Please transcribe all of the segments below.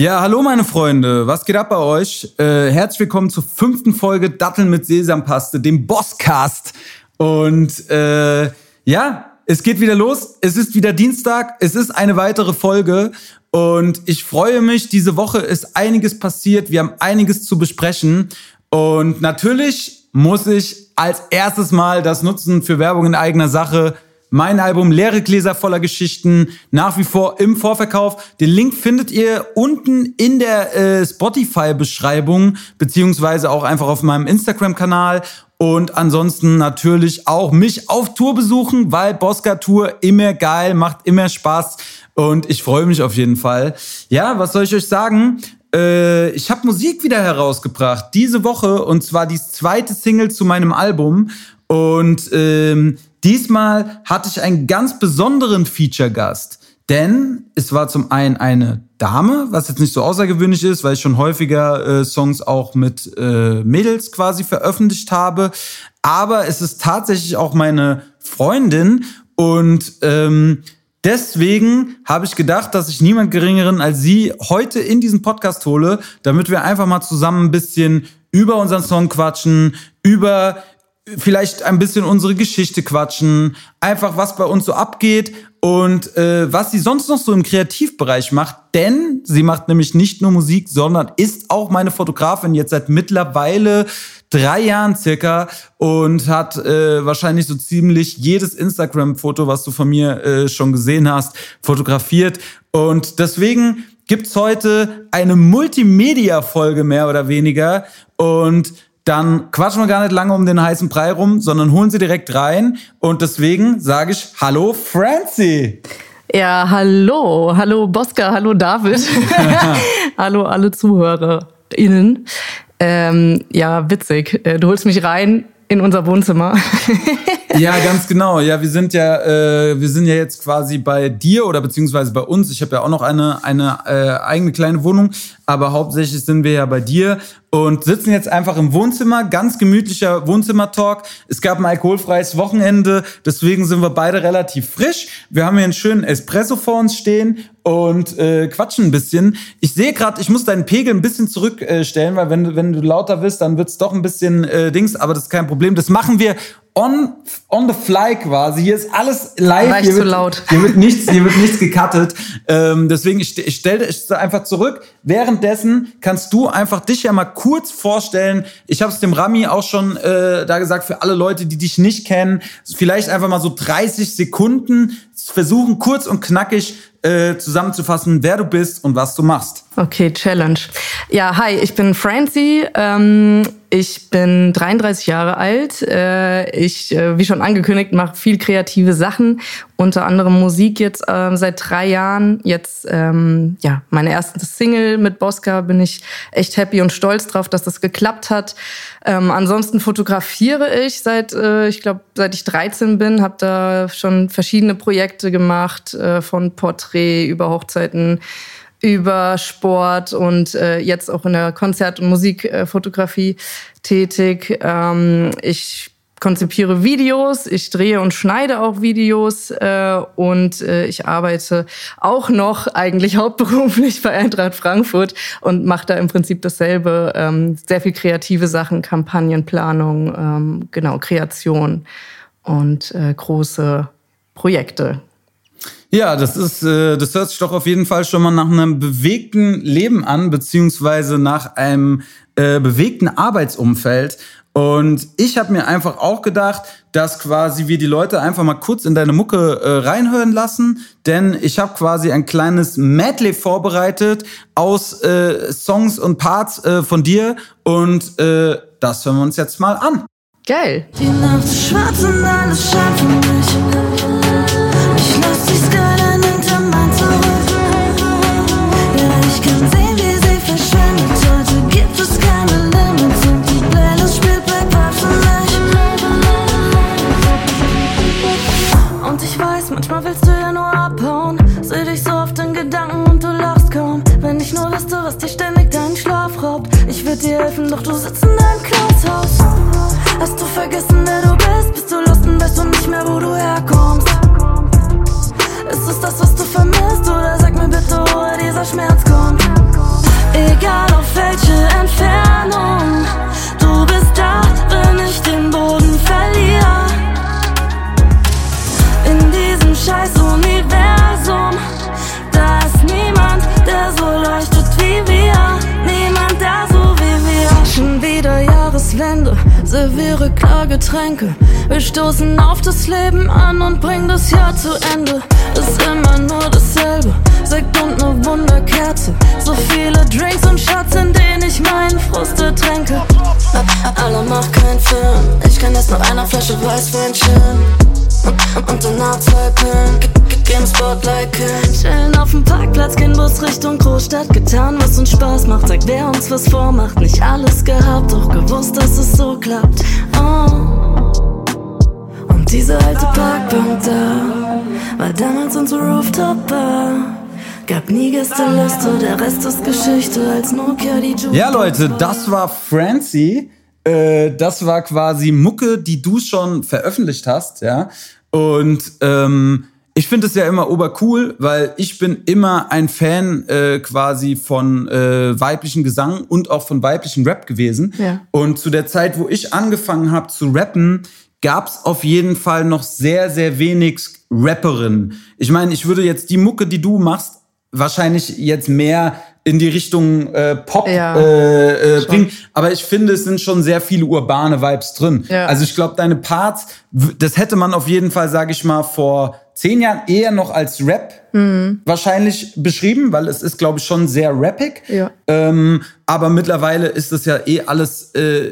Ja, hallo meine Freunde, was geht ab bei euch? Äh, herzlich willkommen zur fünften Folge Datteln mit Sesampaste, dem Bosscast. Und äh, ja, es geht wieder los. Es ist wieder Dienstag. Es ist eine weitere Folge. Und ich freue mich. Diese Woche ist einiges passiert. Wir haben einiges zu besprechen. Und natürlich muss ich als erstes Mal das nutzen für Werbung in eigener Sache mein Album Leere Gläser voller Geschichten nach wie vor im Vorverkauf. Den Link findet ihr unten in der äh, Spotify-Beschreibung, beziehungsweise auch einfach auf meinem Instagram-Kanal. Und ansonsten natürlich auch mich auf Tour besuchen, weil Bosca Tour immer geil, macht immer Spaß. Und ich freue mich auf jeden Fall. Ja, was soll ich euch sagen? Äh, ich habe Musik wieder herausgebracht diese Woche und zwar die zweite Single zu meinem Album. Und ähm, Diesmal hatte ich einen ganz besonderen Feature-Gast. Denn es war zum einen eine Dame, was jetzt nicht so außergewöhnlich ist, weil ich schon häufiger äh, Songs auch mit äh, Mädels quasi veröffentlicht habe. Aber es ist tatsächlich auch meine Freundin und ähm, deswegen habe ich gedacht, dass ich niemand Geringeren als sie heute in diesen Podcast hole, damit wir einfach mal zusammen ein bisschen über unseren Song quatschen, über vielleicht ein bisschen unsere Geschichte quatschen, einfach was bei uns so abgeht und äh, was sie sonst noch so im Kreativbereich macht. Denn sie macht nämlich nicht nur Musik, sondern ist auch meine Fotografin jetzt seit mittlerweile drei Jahren circa und hat äh, wahrscheinlich so ziemlich jedes Instagram-Foto, was du von mir äh, schon gesehen hast, fotografiert. Und deswegen gibt's heute eine Multimedia-Folge mehr oder weniger. Und dann quatschen wir gar nicht lange um den heißen Brei rum, sondern holen sie direkt rein. Und deswegen sage ich Hallo Francie. Ja, hallo. Hallo Bosca, hallo David. hallo alle ZuhörerInnen. Ähm, ja, witzig. Äh, du holst mich rein in unser Wohnzimmer. ja, ganz genau. Ja, wir sind ja, äh, wir sind ja jetzt quasi bei dir oder beziehungsweise bei uns. Ich habe ja auch noch eine eine äh, eigene kleine Wohnung, aber hauptsächlich sind wir ja bei dir und sitzen jetzt einfach im Wohnzimmer, ganz gemütlicher Wohnzimmertalk. Es gab ein alkoholfreies Wochenende, deswegen sind wir beide relativ frisch. Wir haben hier einen schönen Espresso vor uns stehen und äh, quatschen ein bisschen. Ich sehe gerade, ich muss deinen Pegel ein bisschen zurückstellen, äh, weil wenn, wenn du lauter bist, dann wird's doch ein bisschen äh, Dings, aber das ist kein Problem. Das machen wir on, on the fly quasi. Hier ist alles live. War hier, zu wird, laut. hier wird nichts, hier wird nichts gecuttet. Ähm, deswegen, ich, ich stelle dich einfach zurück. Währenddessen kannst du einfach dich ja mal kurz vorstellen. Ich habe es dem Rami auch schon äh, da gesagt, für alle Leute, die dich nicht kennen, vielleicht einfach mal so 30 Sekunden versuchen, kurz und knackig äh, zusammenzufassen, wer du bist und was du machst. Okay, Challenge. Ja, hi, ich bin Francie. Ähm, ich bin 33 Jahre alt. Äh, ich, äh, wie schon angekündigt, mache viel kreative Sachen, unter anderem Musik jetzt äh, seit drei Jahren. Jetzt, ähm, ja, meine erste Single mit Bosca bin ich echt happy und stolz drauf, dass das geklappt hat. Ähm, ansonsten fotografiere ich seit, äh, ich glaube, seit ich 13 bin, habe da schon verschiedene Projekte gemacht, von Porträt über Hochzeiten über Sport und äh, jetzt auch in der Konzert- und Musikfotografie tätig. Ähm, ich konzipiere Videos, ich drehe und schneide auch Videos äh, und äh, ich arbeite auch noch eigentlich hauptberuflich bei Eintracht Frankfurt und mache da im Prinzip dasselbe, ähm, sehr viel kreative Sachen, Kampagnenplanung, ähm, genau Kreation und äh, große Projekte. Ja, das ist, äh, das hört sich doch auf jeden Fall schon mal nach einem bewegten Leben an, beziehungsweise nach einem äh, bewegten Arbeitsumfeld. Und ich habe mir einfach auch gedacht, dass quasi wir die Leute einfach mal kurz in deine Mucke äh, reinhören lassen, denn ich habe quasi ein kleines Medley vorbereitet aus äh, Songs und Parts äh, von dir und äh, das hören wir uns jetzt mal an. Geil. Die Nacht ist schwarz und alles scheint für mich. Sehen, wie sie verschwindet. Heute gibt es keine Limits und spielt bei nicht. Und ich weiß, manchmal willst du ja ist es das, was du vermisst? Oder sag mir bitte, woher dieser Schmerz kommt. Egal auf welche Entfernung, du bist da, wenn ich den Boden verliere. In diesem scheiß Universum, da ist niemand, der so leuchtet wie wir. Niemand, der so wie wir. Schon wieder Jahreswende, severe Klargetränke. Wir stoßen auf das Leben an und bringen das Jahr zu Ende. Ist immer nur dasselbe, Sekt und ne Wunderkerze. So viele Drinks und Shots, in denen ich meinen Frust ertränke. Alle macht keinen Film, ich kenn das nach einer Flasche Weißweinchen. Und danach zwei Pillen, gehen Spotlight killen. Chillen auf dem Parkplatz, gehen Bus Richtung Großstadt. Getan, was uns Spaß macht, sagt wer uns was vormacht. Nicht alles gehabt, doch gewusst, dass es so klappt. Oh. Diese alte Parkbank da war damals unsere Rooftop-Bar. Gab nie Gästeliste, der Rest ist Geschichte als Nokia die Ju Ja, Leute, das war Francie. Äh, das war quasi Mucke, die du schon veröffentlicht hast, ja. Und ähm, ich finde es ja immer obercool, weil ich bin immer ein Fan äh, quasi von äh, weiblichen Gesang und auch von weiblichen Rap gewesen. Ja. Und zu der Zeit, wo ich angefangen habe zu rappen, gab es auf jeden Fall noch sehr, sehr wenig Rapperinnen. Ich meine, ich würde jetzt die Mucke, die du machst, wahrscheinlich jetzt mehr in die Richtung äh, Pop Ja, äh, äh, bringen. Aber ich finde, es sind schon sehr viele urbane Vibes drin. Ja. Also ich glaube, deine Parts, das hätte man auf jeden Fall, sage ich mal, vor zehn Jahren eher noch als Rap Mhm. wahrscheinlich beschrieben, weil es ist, glaube ich, schon sehr rappig. Ja. Ähm, aber mittlerweile ist das ja eh alles äh,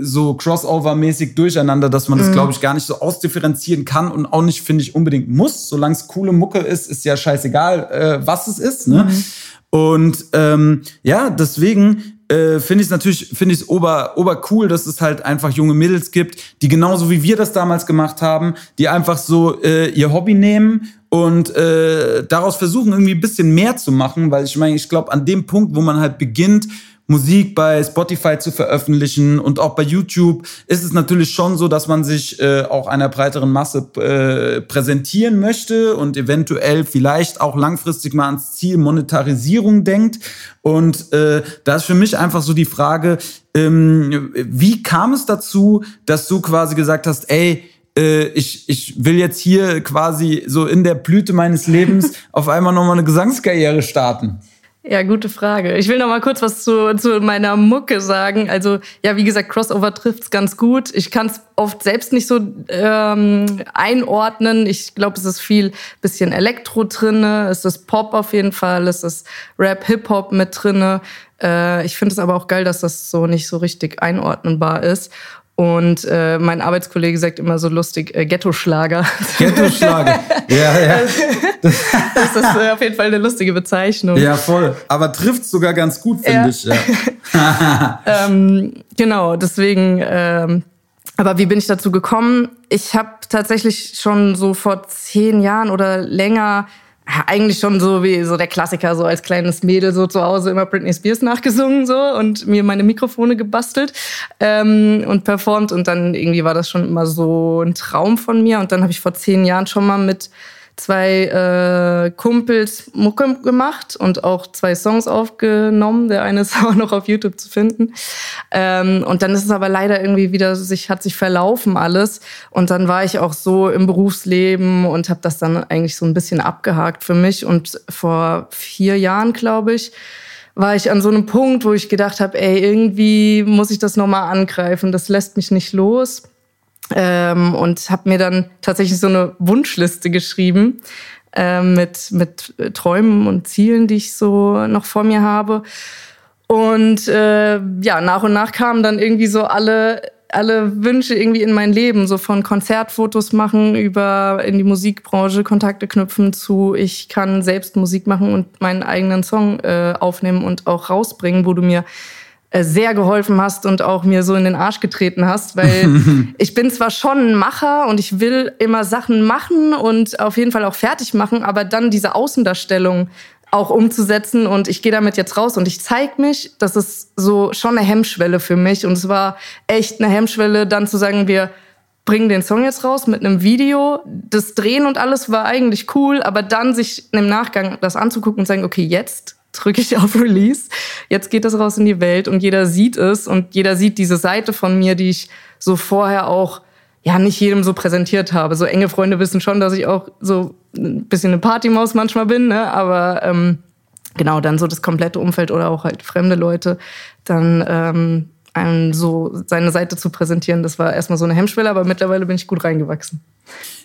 so Crossover-mäßig durcheinander, dass Mhm. man das, glaube ich, gar nicht so ausdifferenzieren kann und auch nicht, finde ich, unbedingt muss. Solange es coole Mucke ist, ist ja scheißegal, äh, was es ist. Ne? Mhm. Und ähm, ja, deswegen äh, finde ich es natürlich, finde ich es ober, ober cool, dass es halt einfach junge Mädels gibt, die genauso wie wir das damals gemacht haben, die einfach so äh, ihr Hobby nehmen und äh, daraus versuchen, irgendwie ein bisschen mehr zu machen, weil ich meine, ich glaube, an dem Punkt, wo man halt beginnt, Musik bei Spotify zu veröffentlichen und auch bei YouTube ist es natürlich schon so, dass man sich äh, auch einer breiteren Masse äh, präsentieren möchte und eventuell vielleicht auch langfristig mal ans Ziel Monetarisierung denkt. Und äh, da ist für mich einfach so die Frage, ähm, wie kam es dazu, dass du quasi gesagt hast, ey, äh, ich, ich will jetzt hier quasi so in der Blüte meines Lebens auf einmal nochmal eine Gesangskarriere starten? Ja, gute Frage. Ich will noch mal kurz was zu, zu meiner Mucke sagen. Also, ja, wie gesagt, Crossover trifft's ganz gut. Ich kann es oft selbst nicht so ähm, einordnen. Ich glaube, es ist viel bisschen Elektro drinne, es ist Pop auf jeden Fall, es ist Rap, Hip-Hop mit drinne. Äh, ich finde es aber auch geil, dass das so nicht so richtig einordnenbar ist. Und äh, mein Arbeitskollege sagt immer so lustig, äh, Ghetto-Schlager. Ghetto-Schlager. ja, ja. das ist äh, auf jeden Fall eine lustige Bezeichnung. Ja, voll. Aber trifft sogar ganz gut, finde Ja. ich. Ja. Ähm, genau, deswegen. Ähm, aber wie bin ich dazu gekommen? Ich habe tatsächlich schon so vor zehn Jahren oder länger eigentlich schon so wie so der Klassiker, so als kleines Mädel so zu Hause immer Britney Spears nachgesungen so und mir meine Mikrofone gebastelt ähm, und performt. Und dann irgendwie war das schon immer so ein Traum von mir. Und dann habe ich vor zehn Jahren schon mal mit zwei äh, Kumpels Mucke gemacht und auch zwei Songs aufgenommen. Der eine ist auch noch auf YouTube zu finden. Ähm, und dann ist es aber leider irgendwie wieder sich hat sich verlaufen alles und dann war ich auch so im Berufsleben und habe das dann eigentlich so ein bisschen abgehakt für mich und vor vier Jahren glaube ich war ich an so einem Punkt, wo ich gedacht habe, ey, irgendwie muss ich das nochmal angreifen. Das lässt mich nicht los ähm, und habe mir dann tatsächlich so eine Wunschliste geschrieben ähm, mit, mit Träumen und Zielen, die ich so noch vor mir habe. Und äh, ja, nach und nach kamen dann irgendwie so alle, alle Wünsche irgendwie in mein Leben, so von Konzertfotos machen über in die Musikbranche Kontakte knüpfen zu, ich kann selbst Musik machen und meinen eigenen Song äh, aufnehmen und auch rausbringen, wo du mir äh, sehr geholfen hast und auch mir so in den Arsch getreten hast, weil ich bin zwar schon ein Macher und ich will immer Sachen machen und auf jeden Fall auch fertig machen, aber dann diese Außendarstellung auch umzusetzen und ich gehe damit jetzt raus und ich zeig mich, das ist so schon eine Hemmschwelle für mich und es war echt eine Hemmschwelle, dann zu sagen, wir bringen den Song jetzt raus mit einem Video. Das Drehen und alles war eigentlich cool, aber dann sich im Nachgang das anzugucken und sagen, okay, jetzt drücke ich auf Release, jetzt geht das raus in die Welt und jeder sieht es und jeder sieht diese Seite von mir, die ich so vorher auch ja nicht jedem so präsentiert habe. So enge Freunde wissen schon, dass ich auch so ein bisschen eine Partymaus manchmal bin, ne? aber ähm, genau dann so das komplette Umfeld oder auch halt fremde Leute, dann ähm, einem so seine Seite zu präsentieren, das war erstmal so eine Hemmschwelle, aber mittlerweile bin ich gut reingewachsen.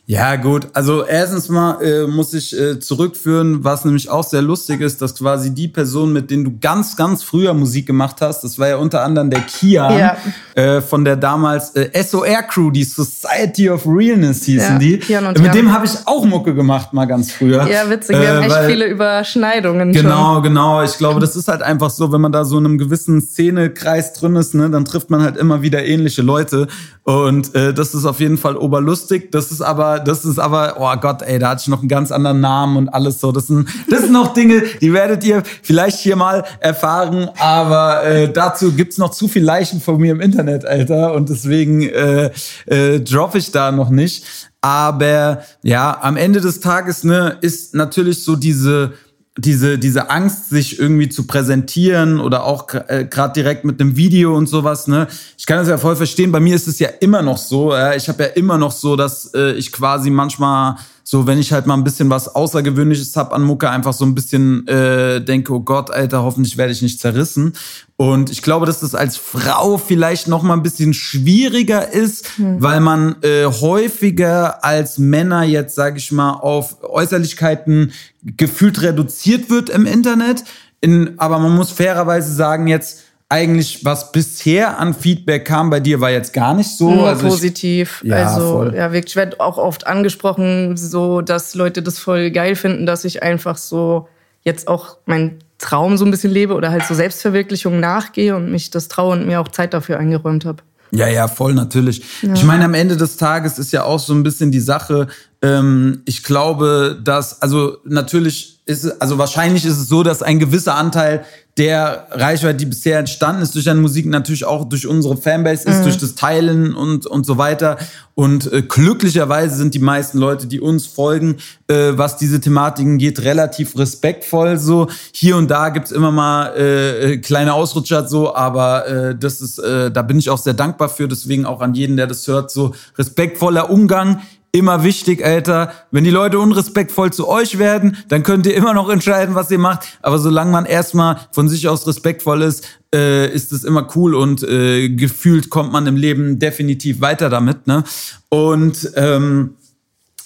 Ja, gut. Also erstens mal äh, muss ich äh, zurückführen, was nämlich auch sehr lustig ist, dass quasi die Person, mit denen du ganz, ganz früher Musik gemacht hast, das war ja unter anderem der Kian Ja. äh, von der damals äh, SOR Crew, die Society of Realness hießen Ja, die. Kian und mit dem habe ich auch Mucke gemacht, mal ganz früher. Ja, witzig. Wir Äh, haben echt weil- viele Überschneidungen schon. Genau, genau. Ich glaube, das ist halt einfach so, wenn man da so in einem gewissen Szenekreis drin ist, ne, dann trifft man halt immer wieder ähnliche Leute. Und äh, das ist auf jeden Fall oberlustig. Das ist aber, das ist aber, oh Gott, ey, da hatte ich noch einen ganz anderen Namen und alles so. Das sind, das sind noch Dinge, die werdet ihr vielleicht hier mal erfahren. Aber äh, dazu gibt's noch zu viel Leichen von mir im Internet, Alter. Und deswegen äh, äh, droppe ich da noch nicht. Aber ja, am Ende des Tages ne, ist natürlich so diese diese, diese Angst, sich irgendwie zu präsentieren oder auch äh, gerade direkt mit einem Video und sowas, ne? Ich kann das ja voll verstehen. Bei mir ist es ja immer noch so. Ja? Ich habe ja immer noch so, dass äh, ich quasi manchmal so, wenn ich halt mal ein bisschen was Außergewöhnliches hab an Mucke, einfach so ein bisschen äh, denke, oh Gott, Alter, hoffentlich werde ich nicht zerrissen. Und ich glaube, dass das als Frau vielleicht noch mal ein bisschen schwieriger ist, weil man äh, häufiger als Männer jetzt, sage ich mal, auf Äußerlichkeiten gefühlt reduziert wird im Internet. In, aber man muss fairerweise sagen, jetzt eigentlich, was bisher an Feedback kam bei dir, war jetzt gar nicht so. Nur Also ich- positiv. Ja, also, voll. ja, wirklich, ich werde auch oft angesprochen, so, dass Leute das voll geil finden, dass ich einfach so jetzt auch meinen Traum so ein bisschen lebe oder halt so Selbstverwirklichung nachgehe und mich das traue und mir auch Zeit dafür eingeräumt habe. Ja, ja, voll natürlich. Ich meine, am Ende des Tages ist ja auch so ein bisschen die Sache, ähm, ich glaube, dass, also natürlich ist, also wahrscheinlich ist es so, dass ein gewisser Anteil der Reichweite, die bisher entstanden ist durch deine Musik, natürlich auch durch unsere Fanbase ist, durch das Teilen und, und so weiter. Und äh, glücklicherweise sind die meisten Leute, die uns folgen, äh, was diese Thematiken geht, relativ respektvoll so. Hier und da gibt's immer mal äh, äh, kleine Ausrutscher so, aber äh, das ist, äh, da bin ich auch sehr dankbar für. Deswegen auch an jeden, der das hört, so respektvoller Umgang. Immer wichtig, Alter. Wenn die Leute unrespektvoll zu euch werden, dann könnt ihr immer noch entscheiden, was ihr macht. Aber solange man erstmal von sich aus respektvoll ist, äh, ist es immer cool und äh, gefühlt kommt man im Leben definitiv weiter damit. Ne? Und ähm,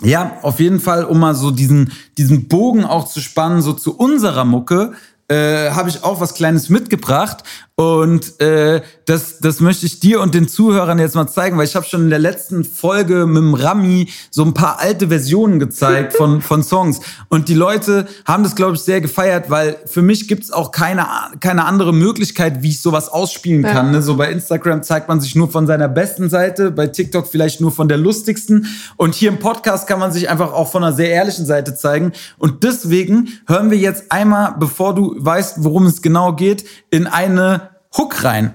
ja, auf jeden Fall, um mal so diesen, diesen Bogen auch zu spannen, so zu unserer Mucke, äh, habe ich auch was Kleines mitgebracht. Und äh, das, das möchte ich dir und den Zuhörern jetzt mal zeigen, weil ich habe schon in der letzten Folge mit dem Rami so ein paar alte Versionen gezeigt von, von Songs. Und die Leute haben das, glaube ich, sehr gefeiert, weil für mich gibt's auch keine, keine andere Möglichkeit, wie ich sowas ausspielen kann. Ne? So bei Instagram zeigt man sich nur von seiner besten Seite, bei TikTok vielleicht nur von der lustigsten. Und hier im Podcast kann man sich einfach auch von einer sehr ehrlichen Seite zeigen. Und deswegen hören wir jetzt einmal, bevor du weißt, worum es genau geht, in eine Hook rein.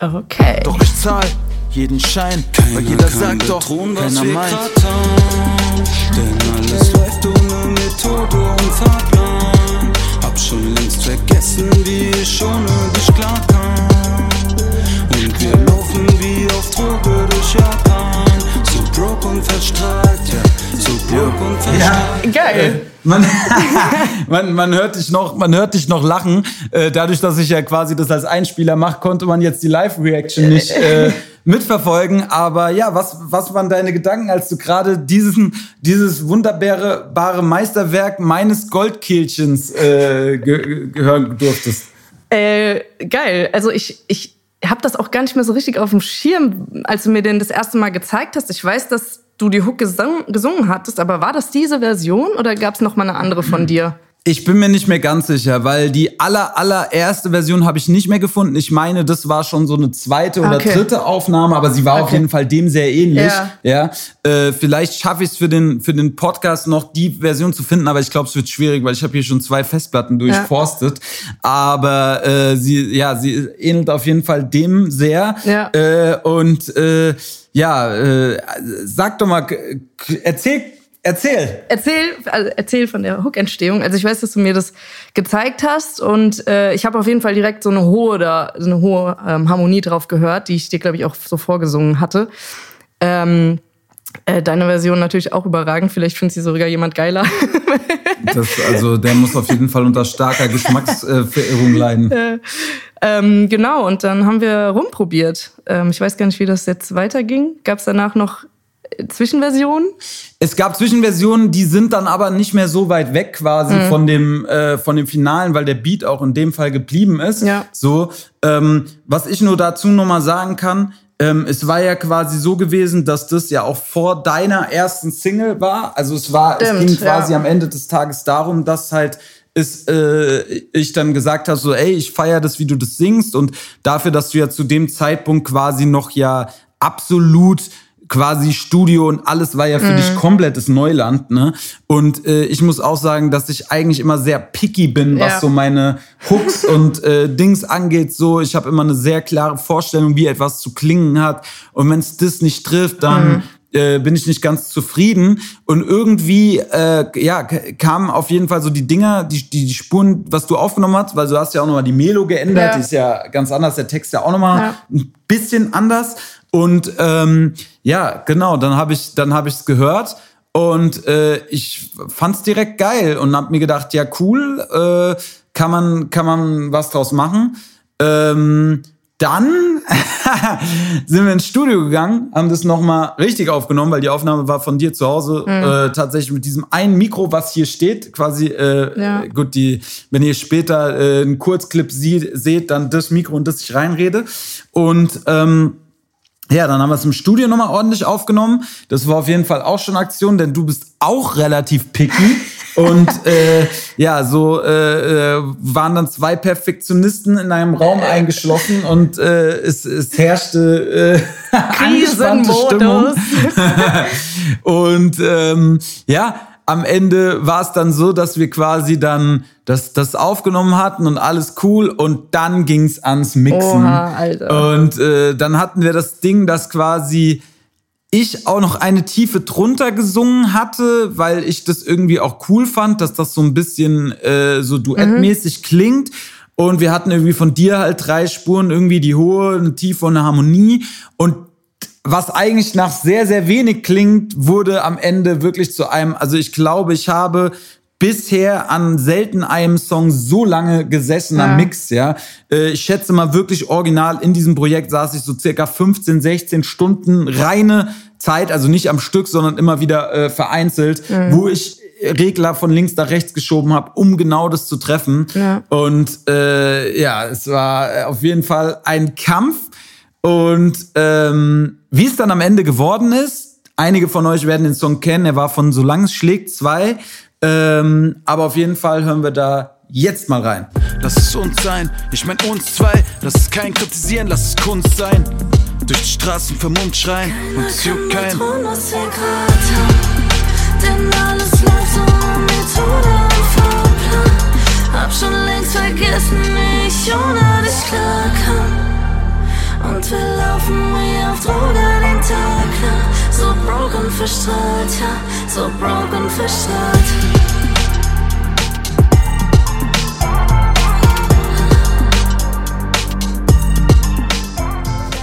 Okay. Doch ich zahl jeden Schein, weil jeder sagt doch, keiner meint. Denn alles läuft ohne Methode und Fahrplan. Hab schon längst vergessen, wie ich ohne dich klar kam. Und wir laufen wie auf Droge durch Japan. Broke und verstrahlt, ja. So broke und verstrahlt. Geil. Man, man, man, hört dich noch, man hört dich noch lachen. Äh, dadurch, dass ich ja quasi das als Einspieler mache, konnte man jetzt die Live-Reaction nicht äh, mitverfolgen. Aber ja, was, was waren deine Gedanken, als du gerade diesen, dieses wunderbare bare Meisterwerk meines Goldkehlchens äh, ge gehören durftest? Äh, geil. Also ich, ich habe das auch gar nicht mehr so richtig auf dem Schirm, als du mir den das erste Mal gezeigt hast. Ich weiß, dass du die Hook gesung, gesungen hattest, aber war das diese Version oder gab es noch mal eine andere von dir? Ich bin mir nicht mehr ganz sicher, weil die aller, allererste Version habe ich nicht mehr gefunden. Ich meine, das war schon so eine zweite oder Okay. dritte Aufnahme, aber sie war auf Okay. jeden Fall dem sehr ähnlich. Ja. Ja, äh, vielleicht schaffe ich es für den für den Podcast noch die Version zu finden, aber ich glaube, es wird schwierig, weil ich habe hier schon zwei Festplatten durchforstet. Aber äh, sie, ja, sie ähnelt auf jeden Fall dem sehr. Ja. Äh, und äh, ja, äh, sag doch mal, erzähl, erzähl. Erzähl, also erzähl von der Hook-Entstehung. Also ich weiß, dass du mir das gezeigt hast und äh, ich habe auf jeden Fall direkt so eine hohe, da, so eine hohe ähm, Harmonie drauf gehört, die ich dir, glaube ich, auch so vorgesungen hatte. Ähm, äh, deine Version natürlich auch überragend. Vielleicht findet sie sogar jemand geiler. Das, also der muss auf jeden Fall unter starker Geschmacksverirrung leiden. Ähm, genau, und dann haben wir rumprobiert. Ähm, ich weiß gar nicht, wie das jetzt weiterging. Gab es danach noch äh, Zwischenversionen? Es gab Zwischenversionen, die sind dann aber nicht mehr so weit weg quasi mhm. von dem äh, von dem Finalen, weil der Beat auch in dem Fall geblieben ist. Ja. So, ähm, was ich nur dazu noch mal sagen kann, ähm, es war ja quasi so gewesen, dass das ja auch vor deiner ersten Single war. Also es war, Stimmt, es ging quasi ja. am Ende des Tages darum, dass halt ist, äh, ich dann gesagt habe, so, ey, ich feiere das, wie du das singst und dafür, dass du ja zu dem Zeitpunkt quasi noch ja absolut quasi Studio und alles war ja für mhm. dich komplettes Neuland, ne? Und äh, ich muss auch sagen, dass ich eigentlich immer sehr picky bin, was ja. so meine Hooks und äh, Dings angeht. So, ich habe immer eine sehr klare Vorstellung, wie etwas zu klingen hat. Und wenn es das nicht trifft, dann mhm äh, bin ich nicht ganz zufrieden. Und irgendwie, äh, ja, kamen auf jeden Fall so die Dinger, die, die, die Spuren, was du aufgenommen hast, weil du hast ja auch nochmal die Melo geändert, ja. die ist ja ganz anders, der Text ja auch nochmal ja. ein bisschen anders. Und ähm, ja, genau, dann habe ich dann habe ich es gehört und äh, ich fand's direkt geil und habe mir gedacht, ja cool, äh, kann man kann man was draus machen. Ähm, dann sind wir ins Studio gegangen, haben das nochmal richtig aufgenommen, weil die Aufnahme war von dir zu Hause mhm. äh, tatsächlich mit diesem einen Mikro, was hier steht, quasi. Äh, ja. Gut, die, wenn ihr später äh, einen Kurzclip sie, seht, dann das Mikro und das ich reinrede. Und ähm, ja, dann haben wir es im Studio nochmal ordentlich aufgenommen. Das war auf jeden Fall auch schon Aktion, denn du bist auch relativ picky. Und äh, ja, so äh, äh, waren dann zwei Perfektionisten in einem Raum eingeschlossen und äh, es, es herrschte äh, angespannte Stimmung. und ähm, ja, am Ende war es dann so, dass wir quasi dann das, das aufgenommen hatten und alles cool und dann ging's ans Mixen. Oha, Alter. Und äh, dann hatten wir das Ding, das quasi ich auch noch eine Tiefe drunter gesungen hatte, weil ich das irgendwie auch cool fand, dass das so ein bisschen äh, so duettmäßig mhm. klingt. Und wir hatten irgendwie von dir halt drei Spuren, irgendwie die hohe, eine Tiefe und eine Harmonie. Und was eigentlich nach sehr, sehr wenig klingt, wurde am Ende wirklich zu einem, also ich glaube, ich habe bisher an selten einem Song so lange gesessen am ja. Mix, ja. Äh, ich schätze mal wirklich original in diesem Projekt saß ich so circa 15, 16 Stunden reine Zeit, also nicht am Stück, sondern immer wieder äh, vereinzelt, mhm. wo ich Regler von links nach rechts geschoben habe, um genau das zu treffen. Ja. Und äh, ja, es war auf jeden Fall ein Kampf. Und ähm, wie es dann am Ende geworden ist, einige von euch werden den Song kennen, er war von Solange es schlägt zwei. Ähm, aber auf jeden Fall hören wir da jetzt mal rein. Lass es uns sein, ich mein uns zwei. Lass es kein Kritisieren, lass es Kunst sein. Durch die Straßen vermummt schreien und es juckt kein. Tun, was wir grad haben, denn alles läuft so Methode und Fahrplan. Hab schon längst vergessen, wie ich ohne dich klar kann. Und wir laufen wie auf Droge den Tag lang. So broken verstrahlt, ja, so broken verstrahlt.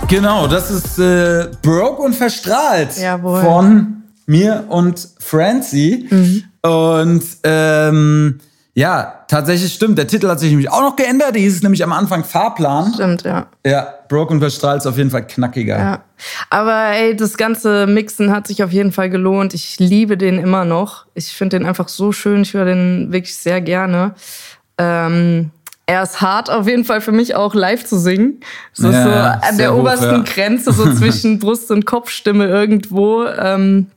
Genau, das ist äh, Broke und Verstrahlt Jawohl. von mir und Francie. Mhm. Und ähm, ja, tatsächlich stimmt. Der Titel hat sich nämlich auch noch geändert. Die hieß es nämlich am Anfang Fahrplan. Stimmt, ja. Ja, Broke und Verstrahlt ist auf jeden Fall knackiger. Ja. Aber ey, das ganze Mixen hat sich auf jeden Fall gelohnt. Ich liebe den immer noch. Ich finde den einfach so schön. Ich höre den wirklich sehr gerne. Ähm, er ist hart auf jeden Fall für mich auch live zu singen. So, ja, so an der hoch, obersten ja. Grenze, so zwischen Brust- und Kopfstimme irgendwo. Ähm,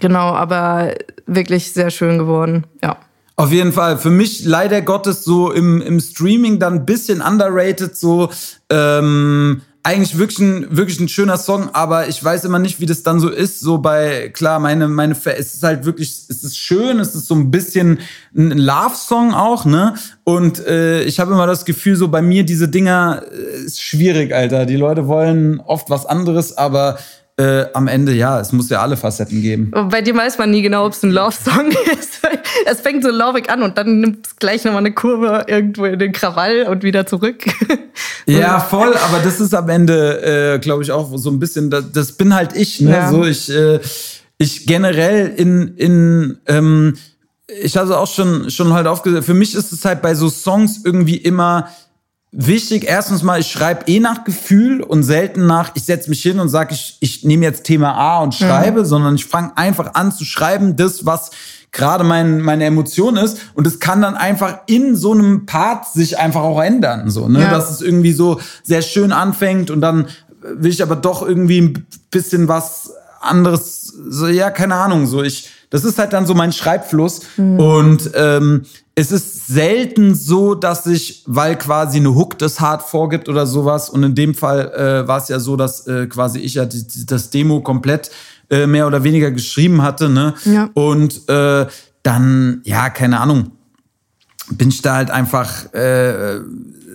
genau, aber wirklich sehr schön geworden, ja. Auf jeden Fall. Für mich leider Gottes so im, im Streaming dann ein bisschen underrated, so ähm, eigentlich wirklich ein, wirklich ein schöner Song, aber ich weiß immer nicht, wie das dann so ist. So bei, klar, meine, meine, es ist halt wirklich, es ist schön, es ist so ein bisschen ein Love-Song auch, ne? Und äh, ich habe immer das Gefühl, so bei mir diese Dinger äh, ist schwierig, Alter. Die Leute wollen oft was anderes, aber äh, am Ende, ja, es muss ja alle Facetten geben. Bei dir weiß man nie genau, ob es ein Love-Song ist. es fängt so lovig an und dann nimmt es gleich nochmal eine Kurve irgendwo in den Krawall und wieder zurück. ja, voll, aber das ist am Ende, äh, glaube ich, auch so ein bisschen, das, das bin halt ich, ne? Ja. So, ich, äh, ich generell in, in ähm, ich hatte auch schon, schon halt aufgesagt, für mich ist es halt bei so Songs irgendwie immer wichtig, erstens mal, ich schreibe eh nach Gefühl und selten nach, ich setze mich hin und sage, ich, ich nehme jetzt Thema A und schreibe, mhm. sondern ich fange einfach an zu schreiben, das, was gerade mein, meine Emotion ist. Und es kann dann einfach in so einem Part sich einfach auch ändern. So, ne? Ja. Dass es irgendwie so sehr schön anfängt und dann will ich aber doch irgendwie ein bisschen was anderes, so, ja, keine Ahnung, so ich, das ist halt dann so mein Schreibfluss. Mhm. Und ähm, es ist selten so, dass ich, weil quasi eine Hook das hart vorgibt oder sowas, und in dem Fall äh, war es ja so, dass äh, quasi ich ja die, die, das Demo komplett äh, mehr oder weniger geschrieben hatte, ne? Ja. Und äh, dann, ja, keine Ahnung, bin ich da halt einfach, äh,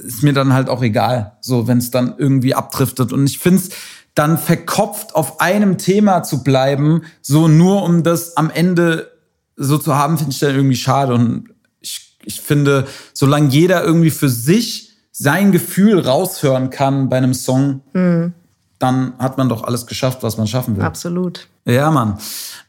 ist mir dann halt auch egal, so wenn es dann irgendwie abdriftet. Und ich finde es dann verkopft auf einem Thema zu bleiben, so nur um das am Ende so zu haben, finde ich dann irgendwie schade. Und ich, finde, solange jeder irgendwie für sich sein Gefühl raushören kann bei einem Song, mhm. dann hat man doch alles geschafft, was man schaffen will. Absolut. Ja, Mann.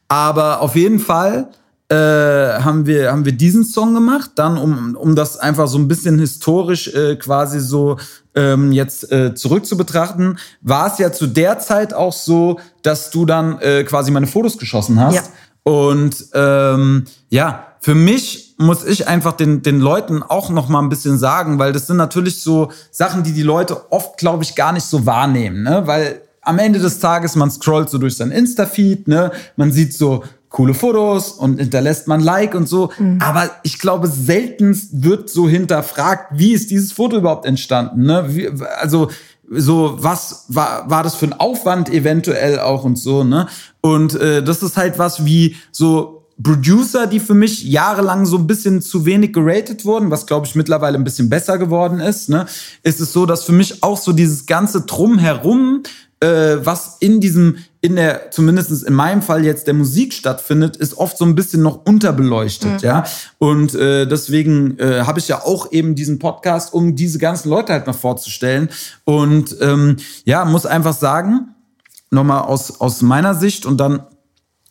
Aber auf jeden Fall äh, haben, wir, haben wir diesen Song gemacht, dann um, um das einfach so ein bisschen historisch äh, quasi so ähm, jetzt äh, zurück zu betrachten, war es ja zu der Zeit auch so, dass du dann äh, quasi meine Fotos geschossen hast. Ja. Und ähm, ja, für mich muss ich einfach den, den Leuten auch noch mal ein bisschen sagen, weil das sind natürlich so Sachen, die die Leute oft, glaube ich, gar nicht so wahrnehmen, ne? Weil am Ende des Tages, man scrollt so durch sein Insta-Feed, ne? Man sieht so coole Fotos und hinterlässt man Like und so. Mhm. Aber ich glaube, selten wird so hinterfragt, wie ist dieses Foto überhaupt entstanden? Ne? Wie, also so was war war das für ein Aufwand eventuell auch und so ne und äh, das ist halt was wie so Producer, die für mich jahrelang so ein bisschen zu wenig geratet wurden, was glaube ich mittlerweile ein bisschen besser geworden ist, ne, ist es so, dass für mich auch so dieses ganze Drumherum äh, was in diesem, in der, zumindest in meinem Fall jetzt der Musik stattfindet, ist oft so ein bisschen noch unterbeleuchtet, mhm. ja. Und äh, deswegen äh, habe ich ja auch eben diesen Podcast, um diese ganzen Leute halt mal vorzustellen. Und ähm, ja, muss einfach sagen, nochmal aus, aus meiner Sicht und dann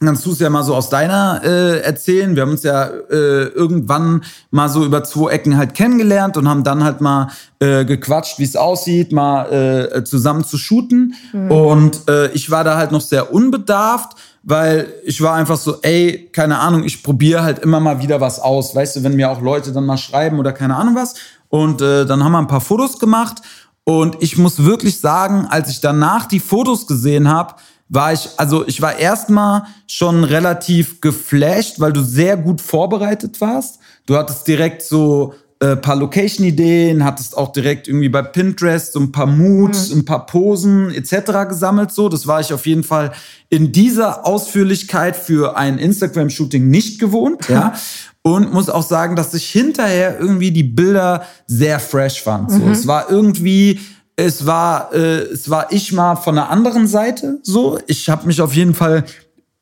kannst du es ja mal so aus deiner äh, erzählen. Wir haben uns ja äh, irgendwann mal so über zwei Ecken halt kennengelernt und haben dann halt mal äh, gequatscht, wie es aussieht, mal äh, zusammen zu shooten. Mhm. Und äh, ich war da halt noch sehr unbedarft, weil ich war einfach so, ey, keine Ahnung, ich probiere halt immer mal wieder was aus. Weißt du, wenn mir auch Leute dann mal schreiben oder keine Ahnung was. Und äh, dann haben wir ein paar Fotos gemacht. Und ich muss wirklich sagen, als ich danach die Fotos gesehen habe, war ich, also ich war erstmal schon relativ geflasht, weil du sehr gut vorbereitet warst. Du hattest direkt so äh, paar Location-Ideen, hattest auch direkt irgendwie bei Pinterest so ein paar Moods, mhm. ein paar Posen etc. gesammelt. So, das war ich auf jeden Fall in dieser Ausführlichkeit für ein Instagram-Shooting nicht gewohnt. Ja. Und muss auch sagen, dass ich hinterher irgendwie die Bilder sehr fresh fand. So, mhm. es war irgendwie es war, äh, es war ich mal von der anderen Seite so. Ich habe mich auf jeden Fall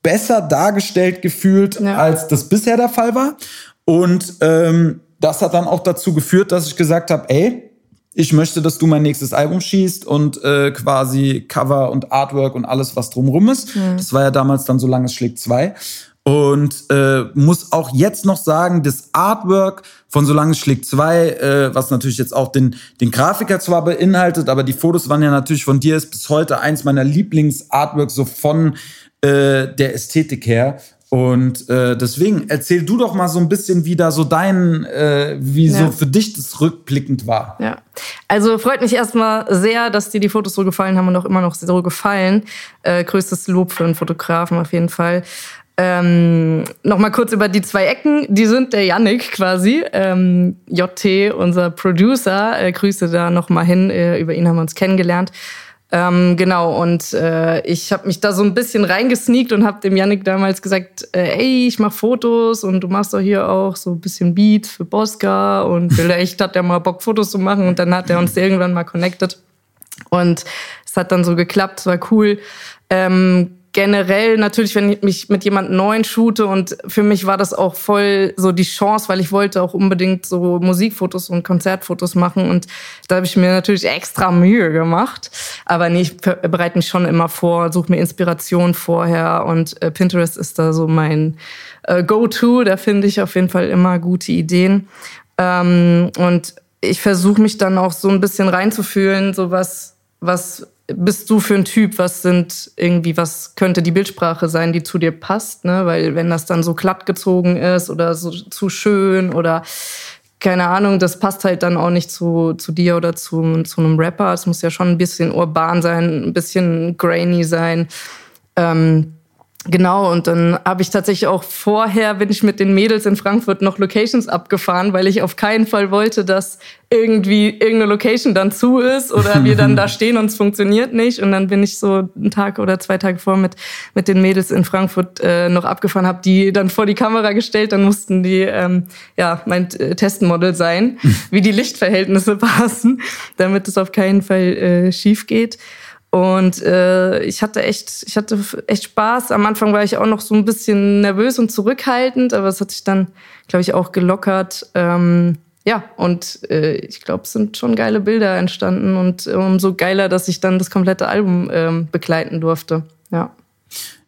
besser dargestellt gefühlt, ja. als das bisher der Fall war. Und ähm, das hat dann auch dazu geführt, dass ich gesagt habe, ey, ich möchte, dass du mein nächstes Album schießt und äh, quasi Cover und Artwork und alles, was drumrum ist. Mhm. Das war ja damals dann so lange es schlägt zwei. Und äh, muss auch jetzt noch sagen, das Artwork von Solange es schlägt zwei, äh, was natürlich jetzt auch den, den Grafiker zwar beinhaltet, aber die Fotos waren ja natürlich von dir, ist bis heute eins meiner Lieblings-Artworks so von äh, der Ästhetik her. Und äh, deswegen erzähl du doch mal so ein bisschen, wie da so dein, äh, wie ja. so für dich das rückblickend war. Ja, also freut mich erstmal sehr, dass dir die Fotos so gefallen haben und auch immer noch so gefallen. Äh, größtes Lob für einen Fotografen auf jeden Fall. Ähm, Nochmal kurz über die zwei Ecken. Die sind der Yannick quasi. Ähm, JT, unser Producer. Äh, Grüße da nochmal hin. Äh, über ihn haben wir uns kennengelernt. Ähm, genau, und äh, ich habe mich da so ein bisschen reingesneakt und habe dem Yannick damals gesagt, äh, ey, ich mache Fotos und du machst doch hier auch so ein bisschen Beats für Bosca und vielleicht hat er mal Bock, Fotos zu machen und dann hat er uns irgendwann mal connected und es hat dann so geklappt, es war cool. Ähm, generell natürlich, wenn ich mich mit jemand Neuen shoote und für mich war das auch voll so die Chance, weil ich wollte auch unbedingt so Musikfotos und Konzertfotos machen und da habe ich mir natürlich extra Mühe gemacht. Aber nee, ich bereite mich schon immer vor, suche mir Inspiration vorher und äh, Pinterest ist da so mein äh, Go-To. Da finde ich auf jeden Fall immer gute Ideen. Ähm, und ich versuche mich dann auch so ein bisschen reinzufühlen, so was, was bist du für ein Typ? Was sind irgendwie, was könnte die Bildsprache sein, die zu dir passt? Ne? Weil wenn das dann so glatt gezogen ist oder so zu schön oder keine Ahnung, das passt halt dann auch nicht zu, zu dir oder zu, zu einem Rapper. Es muss ja schon ein bisschen urban sein, ein bisschen grainy sein. Ähm, Genau, und dann habe ich tatsächlich auch vorher, bin ich mit den Mädels in Frankfurt noch Locations abgefahren, weil ich auf keinen Fall wollte, dass irgendwie irgendeine Location dann zu ist oder wir dann da stehen und es funktioniert nicht. Und dann bin ich so einen Tag oder zwei Tage vor mit, mit den Mädels in Frankfurt äh, noch abgefahren, habe die dann vor die Kamera gestellt, dann mussten die ähm, ja mein äh, Testmodel sein, wie die Lichtverhältnisse passen, damit es auf keinen Fall äh, schief geht. Und äh, ich hatte echt, ich hatte echt Spaß. Am Anfang war ich auch noch so ein bisschen nervös und zurückhaltend, aber es hat sich dann, glaube ich, auch gelockert. Ähm, ja, und äh, ich glaube, es sind schon geile Bilder entstanden und umso geiler, dass ich dann das komplette Album ähm, begleiten durfte. Ja.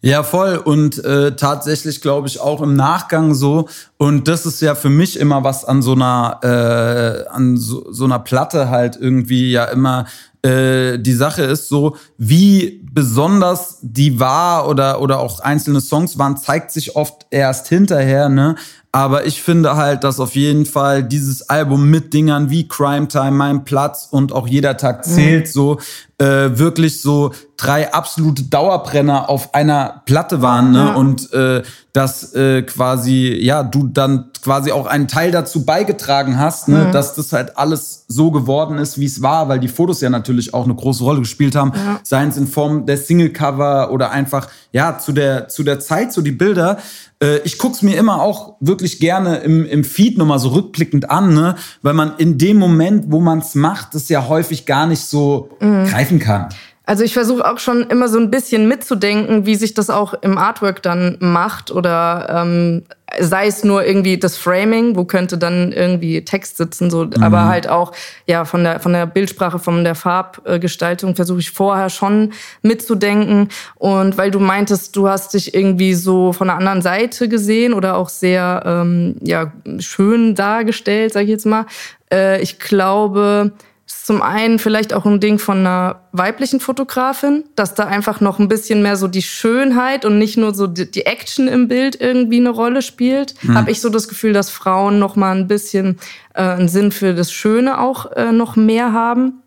Ja, voll. Und äh, tatsächlich glaube ich auch im Nachgang so. Und das ist ja für mich immer was an so einer, äh, an so, so einer Platte halt irgendwie ja immer äh, die Sache ist so, wie besonders die war oder, oder auch einzelne Songs waren, zeigt sich oft erst hinterher, ne? Aber ich finde halt, dass auf jeden Fall dieses Album mit Dingern wie Crime Time, Mein Platz und auch Jeder Tag zählt mhm. so äh, wirklich so drei absolute Dauerbrenner auf einer Platte waren, ne? Ja. Und äh, dass äh, quasi, ja, du dann quasi auch einen Teil dazu beigetragen hast, ne? Mhm. dass das halt alles so geworden ist, wie es war, weil die Fotos ja natürlich auch eine große Rolle gespielt haben, ja. seien es in Form der Singlecover oder einfach, ja, zu der, zu der Zeit, so die Bilder. Äh, ich guck's mir immer auch wirklich gerne im, im Feed nochmal so rückblickend an, ne? weil man in dem Moment, wo man's macht, das ja häufig gar nicht so mhm. Greifen kann. Also ich versuche auch schon immer so ein bisschen mitzudenken, wie sich das auch im Artwork dann macht oder ähm, sei es nur irgendwie das Framing, wo könnte dann irgendwie Text sitzen, so, mhm. aber halt auch ja von der von der Bildsprache, von der Farbgestaltung versuche ich vorher schon mitzudenken und weil du meintest, du hast dich irgendwie so von der anderen Seite gesehen oder auch sehr ähm, ja schön dargestellt, sage ich jetzt mal. Äh, ich glaube ist zum einen vielleicht auch ein Ding von einer weiblichen Fotografin, dass da einfach noch ein bisschen mehr so die Schönheit und nicht nur so die Action im Bild irgendwie eine Rolle spielt. Mhm. Habe ich so das Gefühl, dass Frauen noch mal ein bisschen äh, einen Sinn für das Schöne auch äh, noch mehr haben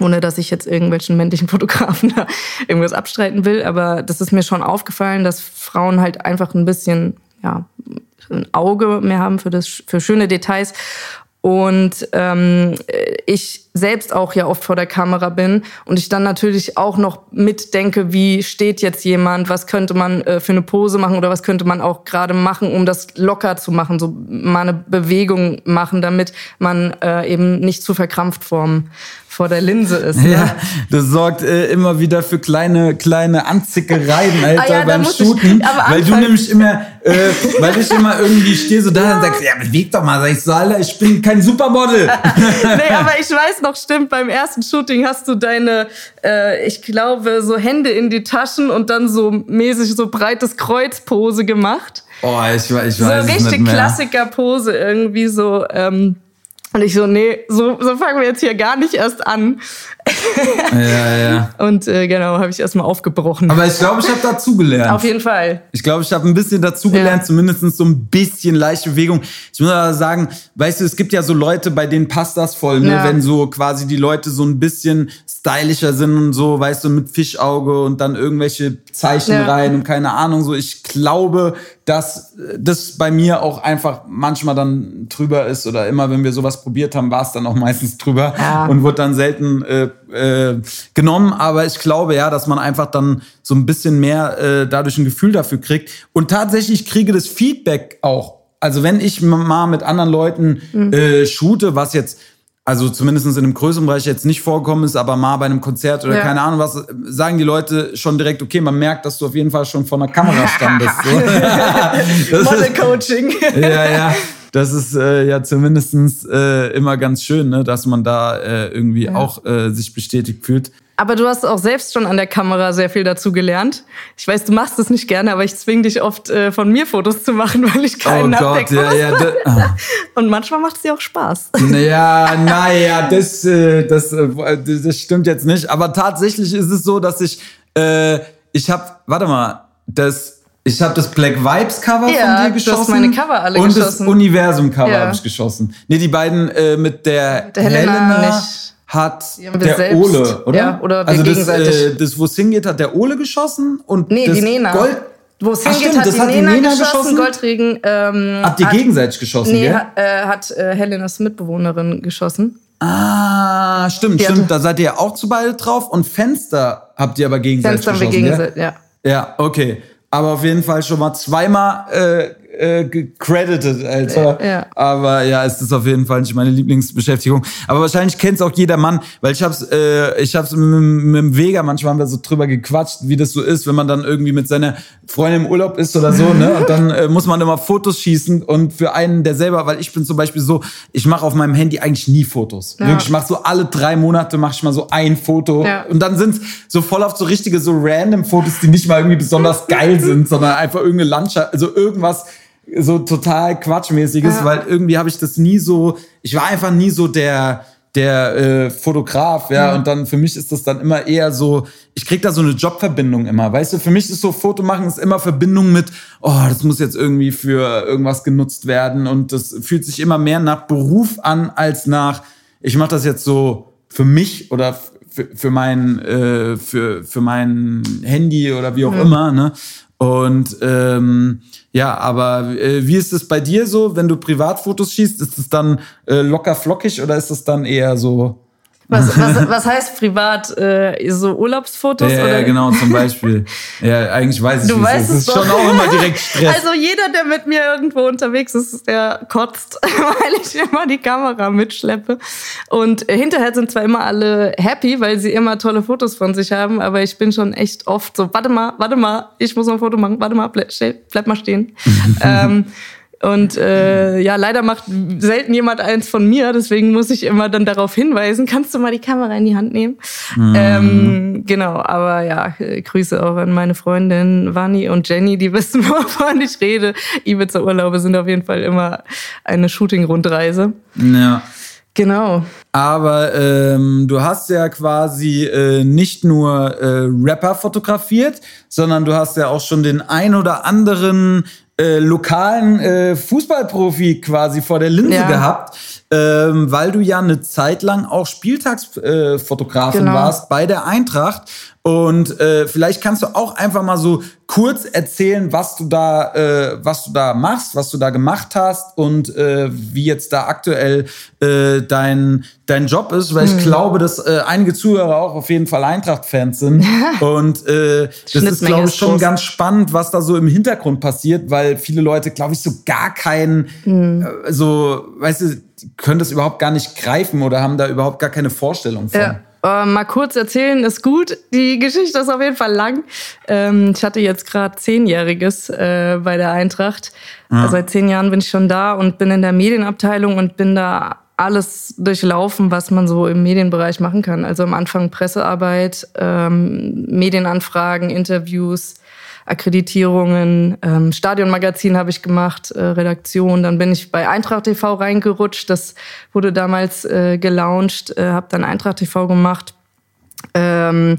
ohne dass ich jetzt irgendwelchen männlichen Fotografen da irgendwas abstreiten will, aber das ist mir schon aufgefallen, dass Frauen halt einfach ein bisschen ja ein Auge mehr haben für das für schöne Details und ähm, ich selbst auch ja oft vor der Kamera bin und ich dann natürlich auch noch mitdenke, wie steht jetzt jemand, was könnte man äh, für eine Pose machen oder was könnte man auch gerade machen, um das locker zu machen, so mal eine Bewegung machen, damit man äh, eben nicht zu verkrampft vorm, vor der Linse ist. Ne? Ja, das sorgt äh, immer wieder für kleine, kleine Anzickereien, Alter, ah, ja, beim Shooten. weil du nämlich immer, äh, weil ich immer irgendwie stehe so da ja. und sagst, ja, beweg doch mal. Sag ich so, Alter, ich bin kein Supermodel. nee, aber ich weiß noch, stimmt, beim ersten Shooting hast du deine, äh, ich glaube, so Hände in die Taschen und dann so mäßig so breites Kreuzpose gemacht. Oh, ich, ich weiß so richtig Klassiker-Pose irgendwie so, ähm, und ich so, nee, so, so fangen wir jetzt hier gar nicht erst an. Ja, ja. Und äh, genau, habe ich erstmal aufgebrochen. Aber ich glaube, ich habe dazugelernt. Auf jeden Fall. Ich glaube, ich habe ein bisschen dazugelernt, ja. zumindest so ein bisschen leichte Bewegung. Ich muss aber sagen, weißt du, es gibt ja so Leute, bei denen passt das voll, ne? Ja. Wenn so quasi die Leute so ein bisschen stylischer sind und so, weißt du, mit Fischauge und dann irgendwelche Zeichen ja. rein und keine Ahnung. So, ich glaube, dass das bei mir auch einfach manchmal dann drüber ist oder immer, wenn wir sowas probiert haben, war es dann auch meistens drüber ja. und wird dann selten äh, äh, genommen. Aber ich glaube ja, dass man einfach dann so ein bisschen mehr äh, dadurch ein Gefühl dafür kriegt. Und tatsächlich kriege das Feedback auch. Also wenn ich mal mit anderen Leuten mhm. äh, shoote, was jetzt also zumindest in einem größeren Bereich jetzt nicht vorkommen ist, aber mal bei einem Konzert oder ja. keine Ahnung was, sagen die Leute schon direkt, okay, man merkt, dass du auf jeden Fall schon vor einer Kamera standest. So. Model-Coaching. ja, ja. Das ist äh, ja zumindest äh, immer ganz schön, ne, dass man da äh, irgendwie ja. auch äh, sich bestätigt fühlt. Aber du hast auch selbst schon an der Kamera sehr viel dazu gelernt. Ich weiß, du machst es nicht gerne, aber ich zwinge dich oft äh, von mir Fotos zu machen, weil ich keinen oh. Gott, ja, ja. ah. Und manchmal macht es dir auch Spaß. Ja, naja, das, äh, das, äh, das stimmt jetzt nicht. Aber tatsächlich ist es so, dass ich, äh, ich habe, warte mal, das, ich habe das Black Vibes Cover Ja, von du dir hast geschossen. meine Cover alle und geschossen. das Universum Cover Ja. habe ich geschossen. Nee, die beiden äh, mit der, der Helena nicht. hat haben wir der selbst. Ole, oder? Ja, oder wir also das, äh, das, wo es hingeht, hat der Ole geschossen und Nee, das die Nena. Gold. Wo es hingeht, hat die hat Nena, Nena geschossen. geschossen? Goldregen ähm, Habt ihr hat, gegenseitig geschossen, Nee, gell? ha, äh, hat äh, Helenas Mitbewohnerin geschossen. Ah, stimmt, Die stimmt. hatte- Da seid ihr ja auch zu beide drauf und Fenster habt ihr aber gegenseitig Fenster haben wir geschossen, gell? gegenseitig, ja. Ja, okay. Aber auf jeden Fall schon mal zweimal äh, äh, gecredited, Alter. Ja. Aber ja, es ist auf jeden Fall nicht meine Lieblingsbeschäftigung. Aber wahrscheinlich kennt es auch jeder Mann, weil ich hab's, äh, ich hab's mit, mit dem Vega, manchmal haben wir so drüber gequatscht, wie das so ist, wenn man dann irgendwie mit seiner Freundin im Urlaub ist oder so, ne? Und dann äh, muss man immer Fotos schießen und für einen, der selber, weil ich bin zum Beispiel so, ich mache auf meinem Handy eigentlich nie Fotos. Ja. Wirklich, ich mache so alle drei Monate mache ich mal so ein Foto Ja. und dann sind's so voll oft so richtige, so random Fotos, die nicht mal irgendwie besonders geil sind, sondern einfach irgendeine Landschaft, also irgendwas so total Quatschmäßiges, Ja. weil irgendwie habe ich das nie so, ich war einfach nie so der, der äh, Fotograf, ja, und dann für mich ist das dann immer eher so, ich krieg da so eine Jobverbindung immer, weißt du, für mich ist so Foto machen ist immer Verbindung mit, oh, das muss jetzt irgendwie für irgendwas genutzt werden und das fühlt sich immer mehr nach Beruf an als nach, ich mache das jetzt so für mich oder für, für mein äh, für für mein Handy oder wie auch immer ne? Und ähm, ja aber äh, wie ist es bei dir so? Wenn du Privatfotos schießt ist es dann äh, locker flockig oder ist es dann eher so Was, was, was heißt privat? Äh, so Urlaubsfotos? ja, ja genau zum Beispiel ja eigentlich weiß ich Du weißt es es ist doch. schon auch immer direkt Stress Also jeder, der mit mir irgendwo unterwegs ist, der kotzt, weil ich immer die Kamera mitschleppe. Und hinterher sind zwar immer alle happy, weil sie immer tolle Fotos von sich haben, aber ich bin schon echt oft so, warte mal, warte mal, ich muss noch ein Foto machen, warte mal, bleib, bleib mal stehen. ähm, und äh, ja, leider macht selten jemand eins von mir, deswegen muss ich immer dann darauf hinweisen, kannst du mal die Kamera in die Hand nehmen? Ähm, genau, aber ja, Grüße auch an meine Freundin Vani und Jenny, die wissen, wovon ich rede. Ibiza-Urlaube sind auf jeden Fall immer eine Shooting-Rundreise. ja Genau. Aber ähm, du hast ja quasi äh, nicht nur äh, Rapper fotografiert, sondern du hast ja auch schon den ein oder anderen äh, lokalen äh, Fußballprofi quasi vor der Linse Ja. gehabt, ähm, weil du ja eine Zeit lang auch Spieltagsfotografin äh, Genau. warst bei der Eintracht. Und äh, vielleicht kannst du auch einfach mal so kurz erzählen, was du da, äh, was du da machst, was du da gemacht hast und äh, wie jetzt da aktuell äh, dein dein Job ist, weil ich glaube, dass äh, einige Zuhörer auch auf jeden Fall Eintracht-Fans sind. und äh, das ist, glaube ich, schon groß. ganz spannend, was da so im Hintergrund passiert, weil viele Leute, glaube ich, so gar keinen, äh, so, weißt du, können das überhaupt gar nicht greifen oder haben da überhaupt gar keine Vorstellung von. Ja. Äh, mal kurz erzählen ist gut. Die Geschichte ist auf jeden Fall lang. Ähm, ich hatte jetzt gerade zehnjähriges äh, bei der Eintracht. Also seit zehn Jahren bin ich schon da und bin in der Medienabteilung und bin da alles durchlaufen, was man so im Medienbereich machen kann. Also am Anfang Pressearbeit, ähm, Medienanfragen, Interviews, Akkreditierungen, ähm, Stadionmagazin habe ich gemacht, äh, Redaktion. Dann bin ich bei Eintracht TV reingerutscht. Das wurde damals äh, gelauncht, äh, habe dann Eintracht TV gemacht. Ähm,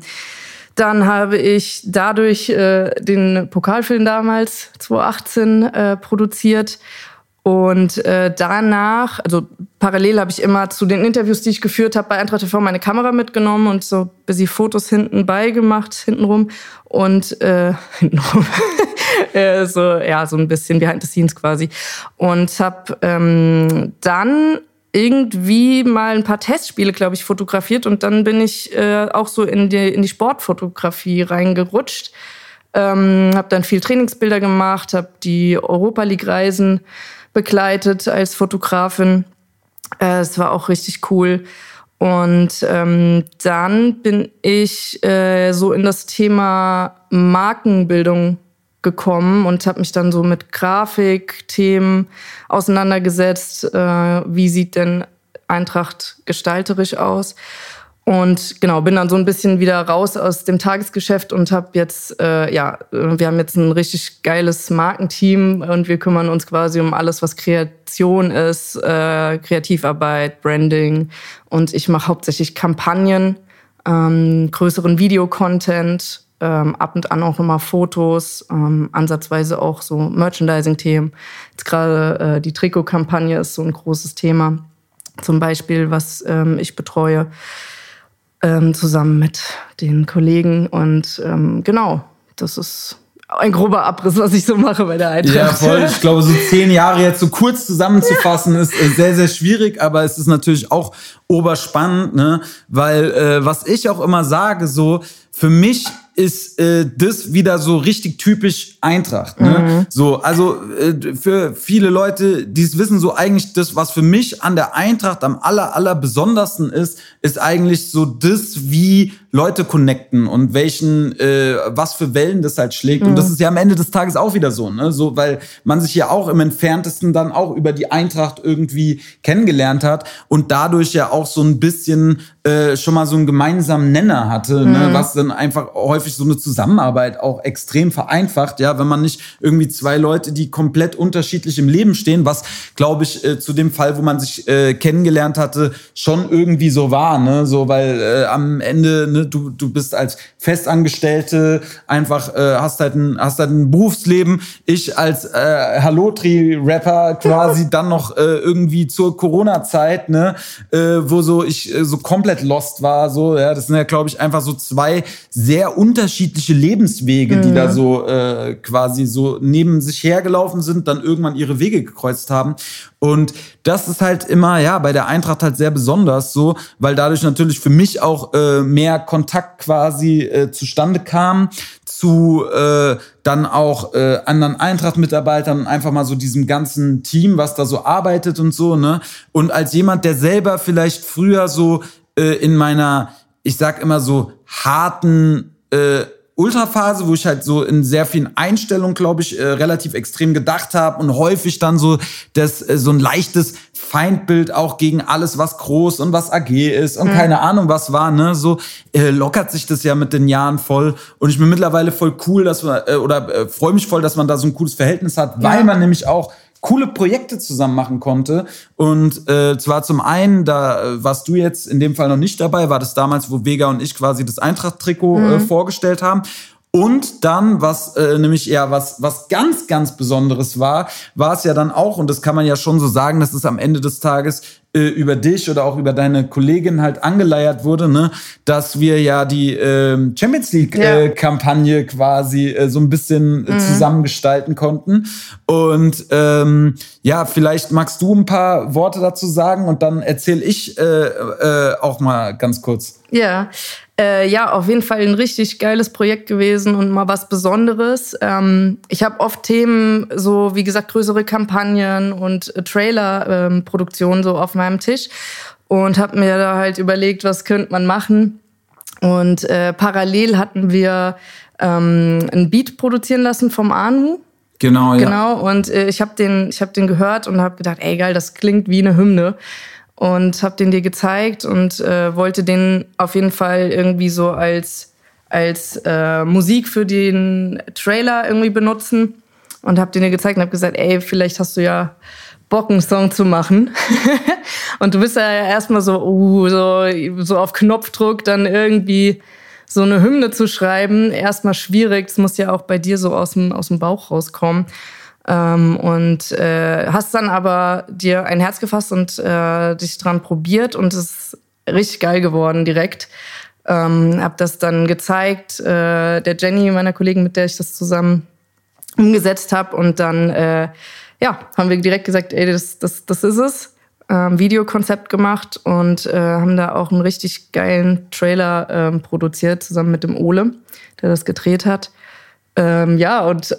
dann habe ich dadurch äh, den Pokalfilm damals 2018 äh, produziert und äh, danach, also parallel habe ich immer zu den Interviews, die ich geführt habe, bei Eintracht TV meine Kamera mitgenommen und so busy Fotos hinten beigemacht, hintenrum. Und äh, hintenrum. äh, so, ja, so ein bisschen behind the scenes quasi. Und habe ähm, dann irgendwie mal ein paar Testspiele, glaube ich, fotografiert. Und dann bin ich äh, auch so in die, in die Sportfotografie reingerutscht. Ähm, habe dann viel Trainingsbilder gemacht, habe die Europa League-Reisen begleitet als Fotografin. Äh, Es war auch richtig cool. Und ähm, dann bin ich äh, so in das Thema Markenbildung gekommen und habe mich dann so mit Grafikthemen auseinandergesetzt. Äh, wie sieht denn Eintracht gestalterisch aus? Und genau, bin dann so ein bisschen wieder raus aus dem Tagesgeschäft und habe jetzt, äh, ja, wir haben jetzt ein richtig geiles Markenteam und wir kümmern uns quasi um alles, was Kreation ist, äh, Kreativarbeit, Branding. Und ich mache hauptsächlich Kampagnen, ähm, größeren Videocontent, ähm, ab und an auch nochmal Fotos, ähm, ansatzweise auch so Merchandising-Themen. Jetzt gerade äh, die Trikot-Kampagne ist so ein großes Thema, zum Beispiel, was ähm, ich betreue ähm, zusammen mit den Kollegen. Und ähm, genau, das ist ein grober Abriss, was ich so mache bei der Eintracht. Ja, voll. Ich glaube, so zehn Jahre jetzt so kurz zusammenzufassen, ist äh, sehr, sehr schwierig, aber es ist natürlich auch oberspannend, ne? Weil äh, was ich auch immer sage, so für mich ist äh, das wieder so richtig typisch Eintracht. Ne? Mhm. So, also äh, für viele Leute, die es wissen, so eigentlich das, was für mich an der Eintracht am aller, aller besondersten ist, ist eigentlich so das, wie Leute connecten und welchen, äh, was für Wellen das halt schlägt. Mhm. Und das ist ja am Ende des Tages auch wieder so, ne? So, weil man sich ja auch im entferntesten dann auch über die Eintracht irgendwie kennengelernt hat und dadurch ja auch so ein bisschen äh, schon mal so einen gemeinsamen Nenner hatte, ne? mhm. ne? was dann einfach häufig so eine Zusammenarbeit auch extrem vereinfacht, ja, wenn man nicht irgendwie zwei Leute, die komplett unterschiedlich im Leben stehen, was glaube ich äh, zu dem Fall, wo man sich äh, kennengelernt hatte, schon irgendwie so war, ne, so weil äh, am Ende ne, du du bist als Festangestellte einfach äh, hast halt ein hast halt ein Berufsleben, ich als äh, Hallotri Rapper quasi dann noch äh, irgendwie zur Corona Zeit, ne, äh, wo so ich äh, so komplett lost war, so ja, das sind ja glaube ich einfach so zwei sehr unterschiedliche Lebenswege, mhm. die da mhm. so äh, quasi so neben sich hergelaufen sind, dann irgendwann ihre Wege gekreuzt haben. Und das ist halt immer, ja, bei der Eintracht halt sehr besonders so, weil dadurch natürlich für mich auch äh, mehr Kontakt quasi äh, zustande kam zu äh, dann auch äh, anderen Eintracht-Mitarbeitern einfach mal so diesem ganzen Team, was da so arbeitet und so, ne? Und als jemand, der selber vielleicht früher so äh, in meiner, ich sag immer so, harten äh, Ultraphase, wo ich halt so in sehr vielen Einstellungen, glaube ich, äh, relativ extrem gedacht habe und häufig dann so das äh, so ein leichtes Feindbild auch gegen alles, was groß und was AG ist und mhm. keine Ahnung was war, ne? So äh, lockert sich das ja mit den Jahren voll und ich bin mittlerweile voll cool, dass man äh, oder äh, freue mich voll, dass man da so ein cooles Verhältnis hat, ja. weil man nämlich auch coole Projekte zusammen machen konnte. Und äh, zwar zum einen, da äh, warst du jetzt in dem Fall noch nicht dabei, war das damals, wo Vega und ich quasi das Eintracht-Trikot äh, mhm. äh, vorgestellt haben. Und dann, was äh, nämlich eher was, was ganz, ganz Besonderes war, war es ja dann auch, und das kann man ja schon so sagen, dass es am Ende des Tages äh, über dich oder auch über deine Kollegin halt angeleiert wurde, ne, dass wir ja die äh, Champions League äh, Kampagne quasi äh, so ein bisschen äh, mhm. zusammengestalten konnten. Und ähm, ja, vielleicht magst du ein paar Worte dazu sagen und dann erzähle ich äh, äh, auch mal ganz kurz. Ja, äh, ja, auf jeden Fall ein richtig geiles Projekt gewesen und mal was Besonderes. Ähm, ich habe oft Themen, so wie gesagt, größere Kampagnen und äh, Trailer-Produktionen ähm, so auf meinem Tisch und habe mir da halt überlegt, was könnte man machen. Und äh, parallel hatten wir ähm, ein Beat produzieren lassen vom Anu. Genau, ja. Genau, und äh, ich habe den, ich hab den gehört und habe gedacht, ey geil, das klingt wie eine Hymne und habe den dir gezeigt und äh, wollte den auf jeden Fall irgendwie so als als äh, Musik für den Trailer irgendwie benutzen und habe den dir gezeigt und habe gesagt, ey, vielleicht hast du ja Bock, einen Song zu machen. und du bist ja erstmal so, uh, so, so auf Knopfdruck dann irgendwie so eine Hymne zu schreiben, erstmal schwierig. Das muss ja auch bei dir so aus dem, aus dem Bauch rauskommen. Ähm, und äh, hast dann aber dir ein Herz gefasst und äh, dich dran probiert und es ist richtig geil geworden direkt. Ähm, hab das dann gezeigt, äh, der Jenny, meiner Kollegin, mit der ich das zusammen umgesetzt habe. Und dann äh, ja, haben wir direkt gesagt, ey, das, das, das ist es. Ähm, Videokonzept gemacht und äh, haben da auch einen richtig geilen Trailer ähm, produziert, zusammen mit dem Ole, der das gedreht hat. Ähm, ja, und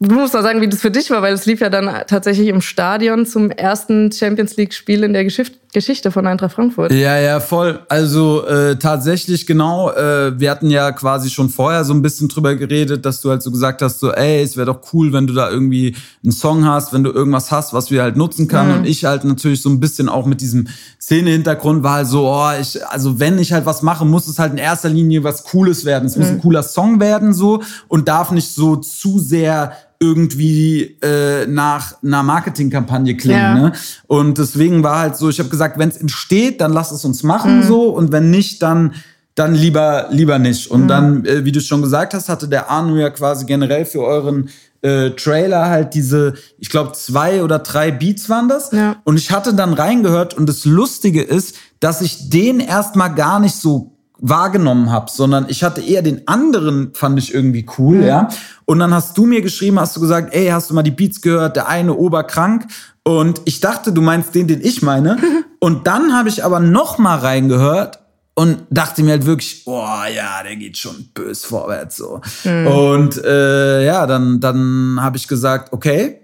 du musst mal sagen, wie das für dich war, weil es lief ja dann tatsächlich im Stadion zum ersten Champions League-Spiel in der Geschichte, Geschichte von Eintracht Frankfurt. Ja, ja, voll. Also äh, tatsächlich genau. Äh, wir hatten ja quasi schon vorher so ein bisschen drüber geredet, dass du halt so gesagt hast, so, ey, es wäre doch cool, wenn du da irgendwie einen Song hast, wenn du irgendwas hast, was wir halt nutzen kann. Mhm. Und ich halt natürlich so ein bisschen auch mit diesem Szene-Hintergrund war halt so, oh, ich, also wenn ich halt was mache, muss es halt in erster Linie was Cooles werden. Es muss ein cooler Song werden so und darf nicht so zu sehr irgendwie äh, nach einer Marketingkampagne klingen. Ja. Ne? Und deswegen war halt so, ich habe gesagt, wenn es entsteht, dann lass es uns machen so und wenn nicht, dann dann lieber lieber nicht. Und dann, äh, wie du schon gesagt hast, hatte der Arno ja quasi generell für euren äh, Trailer halt diese, ich glaube zwei oder drei Beats waren das. Ja. Und ich hatte dann reingehört und das Lustige ist, dass ich den erstmal gar nicht so wahrgenommen habe, sondern ich hatte eher den anderen, fand ich irgendwie cool, ja. Und dann hast du mir geschrieben, hast du gesagt, ey, hast du mal die Beats gehört, der eine oberkrank. Und ich dachte, du meinst den, den ich meine. Und dann habe ich aber noch mal reingehört und dachte mir halt wirklich, oh ja, der geht schon bös vorwärts so. Und äh, ja, dann, dann habe ich gesagt, okay,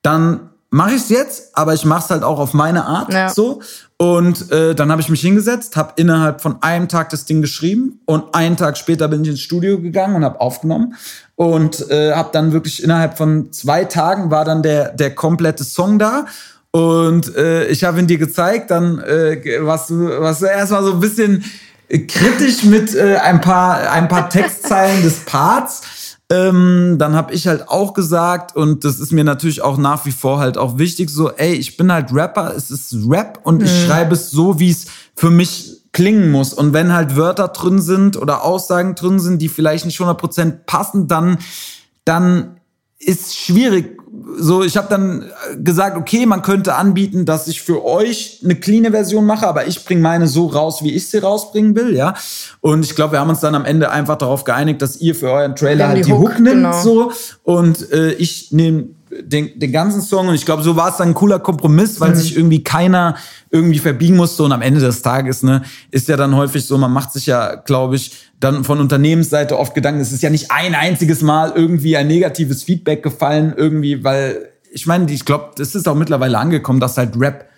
dann mache ich es jetzt, aber ich mache es halt auch auf meine Art Ja. so. Und äh, dann habe ich mich hingesetzt, habe innerhalb von einem Tag das Ding geschrieben und einen Tag später bin ich ins Studio gegangen und habe aufgenommen und äh, habe dann wirklich innerhalb von zwei Tagen war dann der der komplette Song da. Und äh, ich habe ihn dir gezeigt, dann äh, warst du, warst du erstmal so ein bisschen kritisch mit äh, ein paar ein paar Textzeilen des Parts. Ähm, dann habe ich halt auch gesagt, und das ist mir natürlich auch nach wie vor halt auch wichtig, so, ey, ich bin halt Rapper, es ist Rap und ich schreibe es so, wie es für mich klingen muss. Und wenn halt Wörter drin sind oder Aussagen drin sind, die vielleicht nicht 100% passen, dann, dann ist schwierig. So, ich habe dann gesagt, okay, man könnte anbieten, dass ich für euch eine cleane Version mache, aber ich bringe meine so raus, wie ich sie rausbringen will, ja. Und ich glaube, wir haben uns dann am Ende einfach darauf geeinigt, dass ihr für euren Trailer halt die die Hook, Hook, nimmt, genau. so und äh, ich nehme den, den ganzen Song und ich glaube, so war es dann ein cooler Kompromiss, weil sich irgendwie keiner irgendwie verbiegen musste und am Ende des Tages, ne, ist ja dann häufig so, man macht sich ja, glaube ich, dann von Unternehmensseite oft Gedanken, es ist ja nicht ein einziges Mal irgendwie ein negatives Feedback gefallen, irgendwie, weil ich meine, ich glaube, das ist auch mittlerweile angekommen, dass halt Rap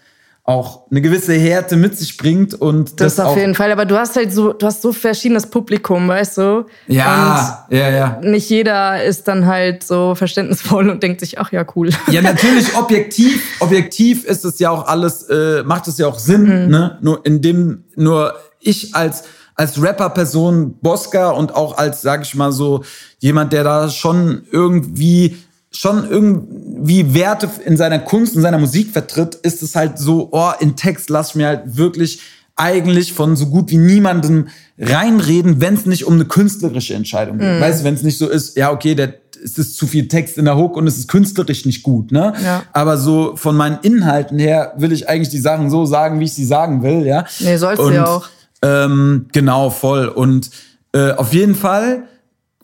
auch eine gewisse Härte mit sich bringt und Das, das, auf jeden Fall. Aber du hast halt so, du hast so verschiedenes Publikum, weißt du? ja, ja, ja. Und nicht jeder ist dann halt so verständnisvoll und denkt sich, ach ja, cool. Ja, natürlich, objektiv, objektiv ist es ja auch alles, äh, macht es ja auch Sinn, ne? Nur in dem, nur ich als, als Rapper-Person, Bosca und auch als, sag ich mal so, jemand, der da schon irgendwie, schon irgendwie Werte in seiner Kunst, in seiner Musik vertritt, ist es halt so, oh, in Text lass mir halt wirklich eigentlich von so gut wie niemandem reinreden, wenn es nicht um eine künstlerische Entscheidung geht. Weißt du, wenn es nicht so ist, ja, okay, der, es ist zu viel Text in der Hook und es ist künstlerisch nicht gut, ne? Ja. Aber so von meinen Inhalten her will ich eigentlich die Sachen so sagen, wie ich sie sagen will, ja. Nee, sollst du ja auch. Ähm, genau, voll. Und äh, auf jeden Fall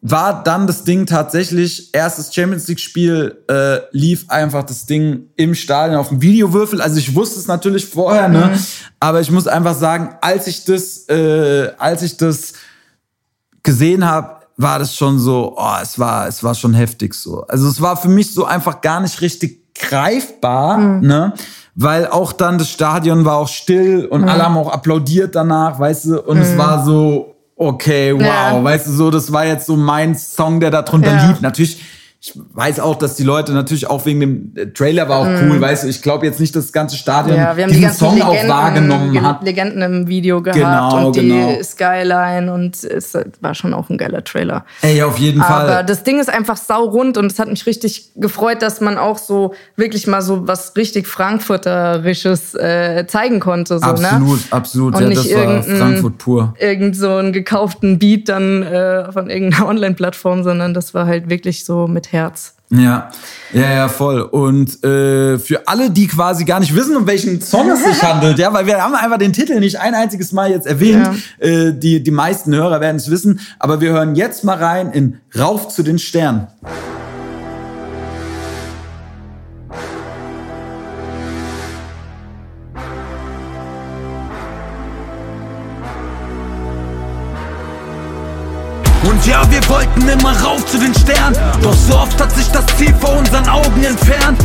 war dann das Ding tatsächlich, erstes Champions League-Spiel, äh, lief einfach das Ding im Stadion auf dem Videowürfel. Also ich wusste es natürlich vorher, ne? Aber ich muss einfach sagen, als ich das, äh, als ich das gesehen habe, war das schon so, oh, es war, es war schon heftig so. Also es war für mich so einfach gar nicht richtig greifbar, ne? Weil auch dann das Stadion war auch still und alle haben auch applaudiert danach, weißt du? Und es war so, okay, wow, Ja. weißt du, so, das war jetzt so mein Song, der da drunter Ja. lief. Natürlich, ich weiß auch, dass die Leute natürlich auch wegen dem äh, Trailer war auch cool, weißt du, ich glaube jetzt nicht, dass das ganze Stadion Ja, wir haben die diesen ganzen Song Legenden, auch wahrgenommen Ge- hat. Legenden im Video gehabt Genau, und die genau. Skyline und es war schon auch ein geiler Trailer. Ey, auf jeden Aber Fall. das Ding ist einfach saurund und es hat mich richtig gefreut, dass man auch so wirklich mal so was richtig Frankfurterisches äh, zeigen konnte. So, Absolut, ne? absolut. Und ja, nicht das war Frankfurt pur. Irgend so einen gekauften Beat dann äh, von irgendeiner Online-Plattform, sondern das war halt wirklich so mit Herz. Ja, ja, ja, voll. Und äh, für alle, die quasi gar nicht wissen, um welchen Song es sich handelt, ja, weil wir haben einfach den Titel nicht ein einziges Mal jetzt erwähnt. Äh, die, die meisten Hörer werden es wissen. Aber wir hören jetzt mal rein in Rauf zu den Sternen. Ja, wir wollten immer rauf zu den Sternen. Doch so oft hat sich das Ziel vor unseren Augen entfernt.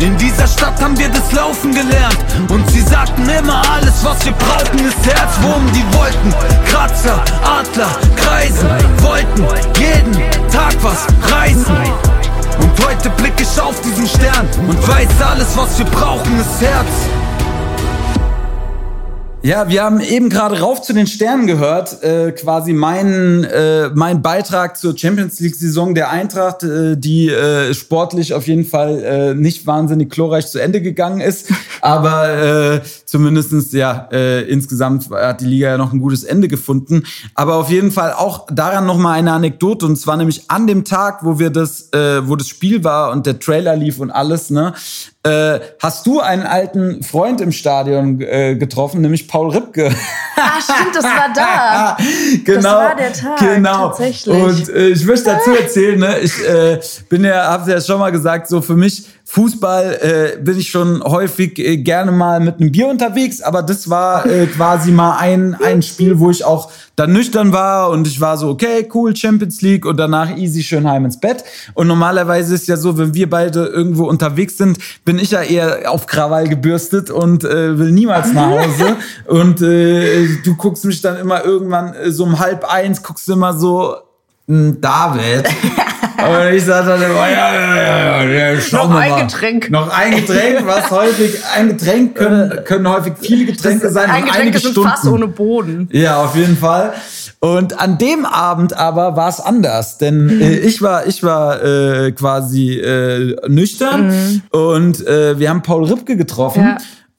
In dieser Stadt haben wir das Laufen gelernt. Und sie sagten immer, alles was wir brauchen ist Herz, wo um die Wolken. Kratzer, Adler, Kreisen, wollten jeden Tag was reißen. Und heute blick ich auf diesen Stern und weiß, alles was wir brauchen ist Herz. Ja, wir haben eben gerade rauf zu den Sternen gehört, äh, quasi mein, äh, mein Beitrag zur Champions League-Saison der Eintracht, äh, die äh, sportlich auf jeden Fall äh, nicht wahnsinnig glorreich zu Ende gegangen ist, aber äh, zumindestens ja äh, insgesamt hat die Liga ja noch ein gutes Ende gefunden. Aber auf jeden Fall auch daran noch mal eine Anekdote und zwar nämlich an dem Tag, wo wir das, äh, wo das Spiel war und der Trailer lief und alles, ne, äh, hast du einen alten Freund im Stadion äh, getroffen, nämlich Paul Ripke. Ah, stimmt, das war da. genau, Das war der Tag, genau. tatsächlich. Und äh, ich möchte dazu erzählen, ne, ich äh, bin ja, hab's ja schon mal gesagt, so für mich Fußball äh, bin ich schon häufig äh, gerne mal mit einem Bier unterwegs, aber das war äh, quasi mal ein, ein Spiel, wo ich auch dann nüchtern war und ich war so, okay, cool, Champions League und danach easy schön heim ins Bett. Und normalerweise ist ja so, wenn wir beide irgendwo unterwegs sind, bin ich ja eher auf Krawall gebürstet und äh, will niemals nach Hause. und äh, du guckst mich dann immer irgendwann äh, so um halb eins, guckst immer so, "Hm, David. Und ich sag dann immer, ja, ja, ja, ja, ja schauen Noch wir ein mal. Getränk. Noch ein Getränk, was häufig, ein Getränk können, können häufig viele Getränke sein. Ein Getränk einige ist ein Stunden. Fass ohne Boden. Ja, auf jeden Fall. Und an dem Abend aber war es anders, denn äh, ich war ich war äh, quasi äh, nüchtern und äh, wir haben Paul Ripke getroffen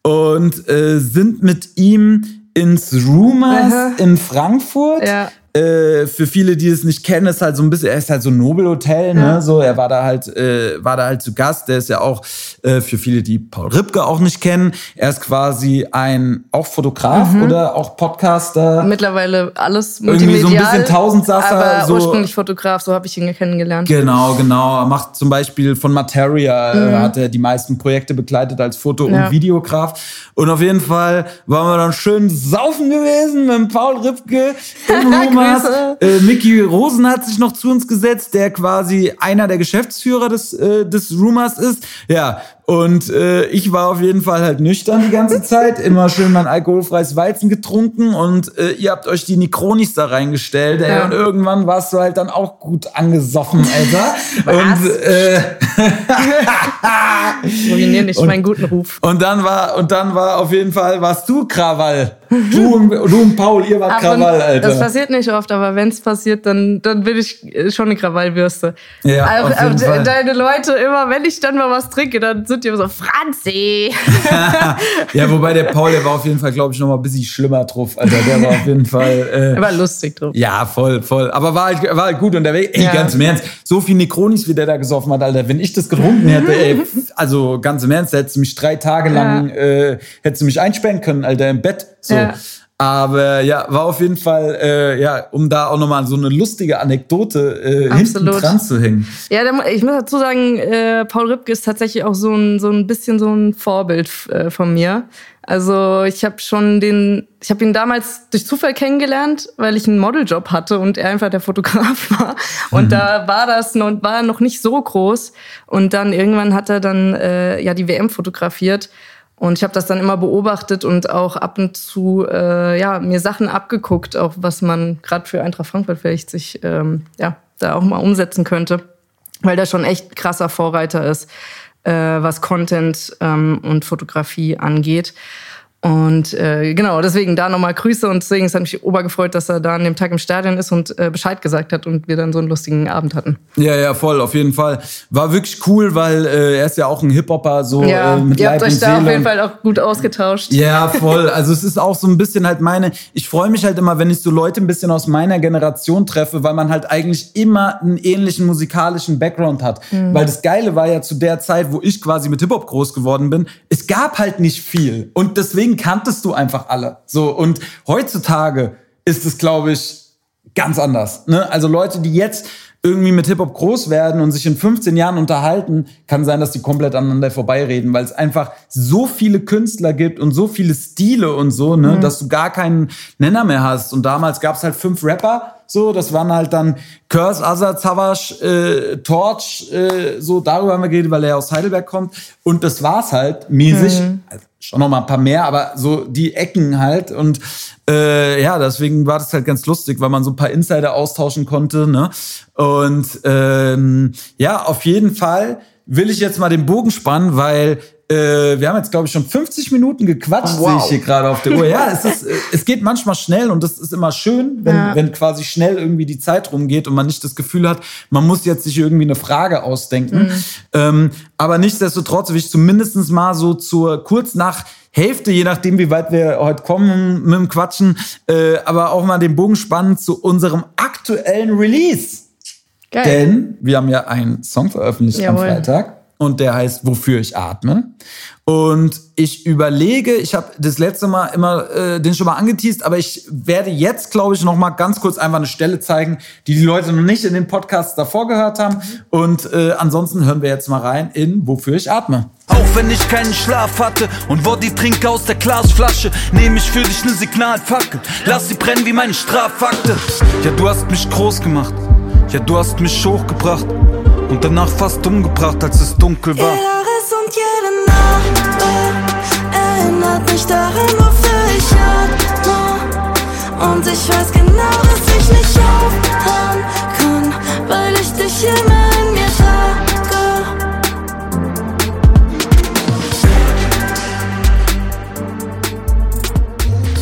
Ja. und äh, sind mit ihm ins Rumors in Frankfurt. Ja. Äh, für viele, die es nicht kennen, ist halt so ein bisschen, er ist halt so ein Nobelhotel, ne? Ja. So, er war da halt, äh, war da halt zu Gast. Der ist ja auch äh, für viele, die Paul Ripke auch nicht kennen. Er ist quasi ein auch Fotograf Mhm. oder auch Podcaster. Mittlerweile alles Irgendwie so ein bisschen Tausendsasser, Aber so- ursprünglich Fotograf, so habe ich ihn kennengelernt. Genau, genau. Er macht zum Beispiel von Materia, äh, hat er die meisten Projekte begleitet als Foto- Mhm. Ja. und Videograf. Und auf jeden Fall waren wir dann schön saufen gewesen mit Paul Ripke im Rumas. Grüße. äh, Mickey Rosen hat sich noch zu uns gesetzt, der quasi einer der Geschäftsführer des, äh, des Rumors ist. Ja, und äh, ich war auf jeden Fall halt nüchtern die ganze Zeit, immer schön mein alkoholfreies Weizen getrunken und äh, ihr habt euch die Nikronis da reingestellt. Ey, Ja. Und irgendwann warst du halt dann auch gut angesoffen, Alter. und, äh, Ruinier nicht meinen guten Ruf. und dann war und dann war auf jeden Fall warst du Krawall. Du und, du und Paul, ihr wart und- Krawall, Alter. Das passiert nicht oft, aber wenn es passiert, dann, dann bin ich äh, schon eine Krawallbürste. Ja, aber, auf jeden aber Fall. deine Leute, immer wenn ich dann mal was trinke, dann sind die immer so, Franzi! ja, wobei der Paul, der war auf jeden Fall, glaube ich, noch mal ein bisschen schlimmer drauf. Alter, der war auf jeden Fall. Äh, Er war lustig drauf. Ja, voll, voll. Aber war halt, war halt gut unterwegs. Ey, Ja. ganz im Ernst. So viel Nekronis, wie der da gesoffen hat, Alter. Wenn ich das getrunken hätte, ey, also ganz im Ernst, da hättest du mich drei Tage lang, äh, hättest du mich einsperren können, Alter, im Bett. So. Ja. Aber ja, war auf jeden Fall, äh, ja, um da auch nochmal so eine lustige Anekdote äh, hinten Absolut. dran zu hängen. Ja, ich muss dazu sagen, äh, Paul Ripke ist tatsächlich auch so ein, so ein bisschen so ein Vorbild äh, von mir. Also ich habe schon den, ich habe ihn damals durch Zufall kennengelernt, weil ich einen Modeljob hatte und er einfach der Fotograf war. Und da war das noch, war noch nicht so groß. Und dann irgendwann hat er dann äh, ja die WM fotografiert. Und ich habe das dann immer beobachtet und auch ab und zu äh, ja, mir Sachen abgeguckt, auch was man gerade für Eintracht Frankfurt vielleicht sich ähm, ja, da auch mal umsetzen könnte. Weil der schon echt krasser Vorreiter ist, äh, was Content ähm, und Fotografie angeht. Und äh, genau, deswegen da nochmal Grüße und deswegen es hat mich obergefreut, dass er da an dem Tag im Stadion ist und äh, Bescheid gesagt hat und wir dann so einen lustigen Abend hatten. Ja, ja, voll, auf jeden Fall. War wirklich cool, weil äh, er ist ja auch ein Hip-Hopper, so Ja, äh, mit ihr Leib habt euch da auf Seele. jeden Fall auch gut ausgetauscht. Ja, voll. Also es ist auch so ein bisschen halt meine, ich freue mich halt immer, wenn ich so Leute ein bisschen aus meiner Generation treffe, weil man halt eigentlich immer einen ähnlichen musikalischen Background hat. Weil das Geile war ja zu der Zeit, wo ich quasi mit Hip-Hop groß geworden bin, es gab halt nicht viel. Und deswegen kanntest du einfach alle. So, und heutzutage ist es, glaube ich, ganz anders. Ne? Also Leute, die jetzt irgendwie mit Hip-Hop groß werden und sich in 15 Jahren unterhalten, kann sein, dass die komplett aneinander vorbeireden, weil es einfach so viele Künstler gibt und so viele Stile und so, ne, dass du gar keinen Nenner mehr hast. Und damals gab es halt fünf Rapper So, das waren halt dann Curse, Azad, Savage, äh, Torch, äh, so darüber haben wir geredet, weil er aus Heidelberg kommt. Und das war's halt mäßig. Mhm. Also schon noch mal ein paar mehr, aber so die Ecken halt. Und äh, ja, deswegen war das halt ganz lustig, weil man so ein paar Insider austauschen konnte. Ne? Und ähm, ja, auf jeden Fall will ich jetzt mal den Bogen spannen, weil äh, wir haben jetzt, glaube ich, schon 50 Minuten gequatscht, Wow. sehe ich hier gerade auf der Uhr. Ja, es, ist, äh, es geht manchmal schnell und das ist immer schön, wenn, Ja. wenn quasi schnell irgendwie die Zeit rumgeht und man nicht das Gefühl hat, man muss jetzt sich irgendwie eine Frage ausdenken. Ähm, aber nichtsdestotrotz will ich zumindest mal so zur kurz nach Hälfte, je nachdem, wie weit wir heute kommen mit dem Quatschen, äh, aber auch mal den Bogen spannen zu unserem aktuellen Release. Geil. Denn wir haben ja einen Song veröffentlicht Jawohl. am Freitag und der heißt Wofür ich atme. Und ich überlege, ich habe das letzte Mal immer äh, den schon mal angeteased, aber ich werde jetzt, glaube ich, noch mal ganz kurz einfach eine Stelle zeigen, die die Leute noch nicht in den Podcasts davor gehört haben. Und äh, ansonsten hören wir jetzt mal rein in Wofür ich atme. Auch wenn ich keinen Schlaf hatte und Woddy trinke aus der Glasflasche, nehme ich für dich ne Signalfackel. Lass sie brennen wie meine Strafakte. Ja, du hast mich groß gemacht. Ja, du hast mich hochgebracht. Und danach fast umgebracht, als es dunkel war. Jeder Riss und jede Narbe erinnert mich daran, wofür ich atme. Und ich weiß genau, dass ich nicht aufhören kann, weil ich dich immer in mir trage.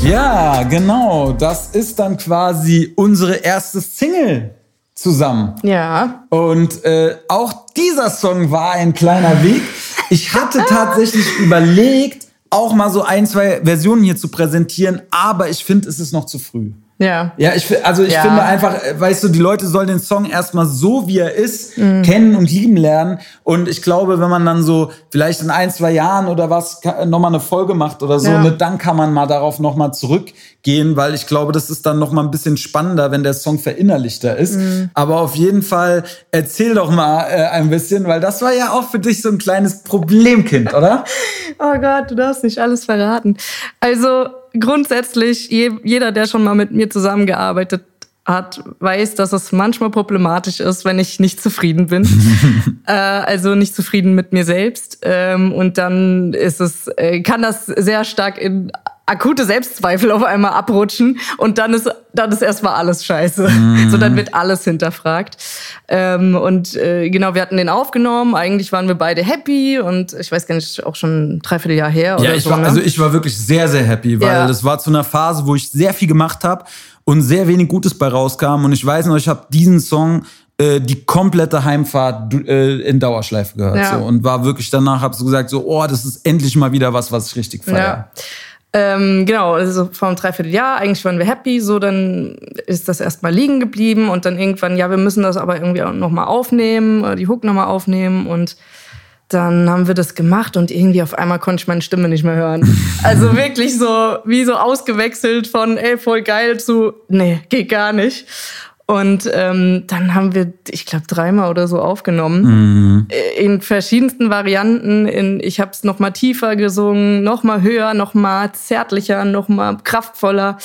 Ja, genau. Das ist dann quasi unsere erste Single zusammen. Ja. Und äh, auch dieser Song war ein kleiner Weg. Ich hatte tatsächlich überlegt, auch mal so ein, zwei Versionen hier zu präsentieren, aber ich finde, es ist noch zu früh. Ja. Ja, ich, also ich Ja. finde einfach, äh, weißt du, die Leute sollen den Song erstmal so, wie er ist, kennen und lieben lernen. Und ich glaube, wenn man dann so vielleicht in ein, zwei Jahren oder was nochmal eine Folge macht oder so, Ja. ne, dann kann man mal darauf nochmal zurückgehen, weil ich glaube, das ist dann nochmal ein bisschen spannender, wenn der Song verinnerlichter ist. Aber auf jeden Fall erzähl doch mal äh, ein bisschen, weil das war ja auch für dich so ein kleines Problemkind, oder? Oh Gott, du darfst nicht alles verraten. Also grundsätzlich, je, jeder, der schon mal mit mir zusammengearbeitet hat, weiß, dass es manchmal problematisch ist, wenn ich nicht zufrieden bin. äh, also nicht zufrieden mit mir selbst. Ähm, und dann ist es, äh, kann das sehr stark in akute Selbstzweifel auf einmal abrutschen und dann ist dann ist erstmal alles scheiße. So dann wird alles hinterfragt. Ähm, und äh, genau, wir hatten den aufgenommen. Eigentlich waren wir beide happy und ich weiß gar nicht, auch schon ein Dreivierteljahr her Ja, oder ich so. war, ne? also ich war wirklich sehr, sehr happy, weil Ja. das war zu einer Phase, wo ich sehr viel gemacht habe und sehr wenig Gutes bei rauskam. Und ich weiß noch, ich habe diesen Song äh, die komplette Heimfahrt äh, in Dauerschleife gehört. Ja. So, und war wirklich danach, habe so gesagt, so, oh, das ist endlich mal wieder was, was ich richtig feiere. Ja. Ähm, genau, also vor einem Dreivierteljahr, eigentlich waren wir happy, so dann ist das erstmal liegen geblieben und dann irgendwann, ja, wir müssen das aber irgendwie auch nochmal aufnehmen, äh, die Hook nochmal aufnehmen und dann haben wir das gemacht und irgendwie auf einmal konnte ich meine Stimme nicht mehr hören. Also wirklich so, wie so ausgewechselt von, ey, voll geil zu, nee, geht gar nicht. Und ähm, dann haben wir, ich glaube, dreimal oder so aufgenommen. Äh, In verschiedensten Varianten. In, ich habe es noch mal tiefer gesungen, noch mal höher, noch mal zärtlicher, noch mal kraftvoller.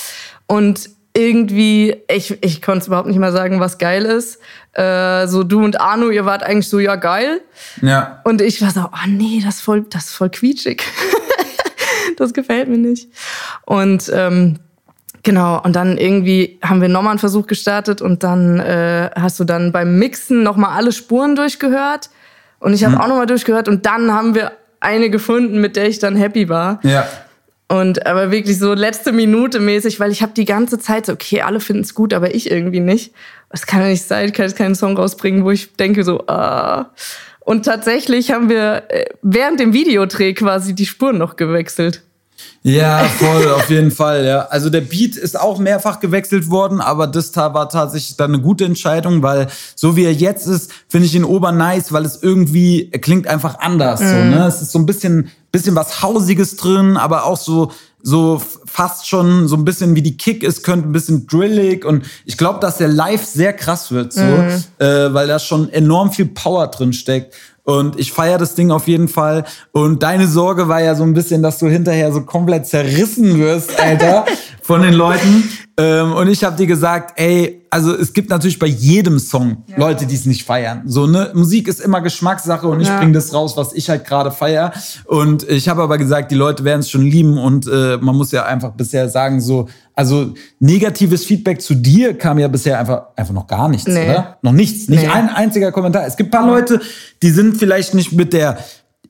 Und irgendwie, ich, ich konnte überhaupt nicht mal sagen, was geil ist. Äh, so du und Arno, ihr wart eigentlich so, ja geil. Ja. Und ich war so, oh nee, das ist voll, das ist voll quietschig. das gefällt mir nicht. Und ähm, genau, und dann irgendwie haben wir nochmal einen Versuch gestartet und dann äh, hast du dann beim Mixen nochmal alle Spuren durchgehört. Und ich habe auch nochmal durchgehört und dann haben wir eine gefunden, mit der ich dann happy war. Ja. Und aber wirklich so letzte Minute mäßig, weil ich habe die ganze Zeit so, okay, alle finden es gut, aber ich irgendwie nicht. Das kann ja nicht sein, ich kann jetzt keinen Song rausbringen, wo ich denke so, ah. Und tatsächlich haben wir äh, während dem Videodreh quasi die Spuren noch gewechselt. Ja, voll, auf jeden Fall, ja. Also der Beat ist auch mehrfach gewechselt worden, aber das war tatsächlich dann eine gute Entscheidung, weil so wie er jetzt ist, finde ich ihn ober nice, weil es irgendwie, er klingt einfach anders, so, ne? Es ist so ein bisschen, bisschen was Hausiges drin, aber auch so, so fast schon so ein bisschen wie die Kick ist, könnte ein bisschen drillig und ich glaube, dass der live sehr krass wird, so, äh, weil da schon enorm viel Power drin steckt. Und ich feiere das Ding auf jeden Fall. Und deine Sorge war ja so ein bisschen, dass du hinterher so komplett zerrissen wirst, Alter, von den Leuten. Ähm, und ich habe dir gesagt, ey, also es gibt natürlich bei jedem Song ja. Leute, die es nicht feiern. So ne, Musik ist immer Geschmackssache und ich ja. bringe das raus, was ich halt gerade feier. Und ich habe aber gesagt, die Leute werden es schon lieben und äh, man muss ja einfach bisher sagen so, also negatives Feedback zu dir kam ja bisher einfach einfach noch gar nichts, nee. oder? Noch nichts, nicht nee. ein einziger Kommentar. Es gibt paar Leute, die sind vielleicht nicht mit der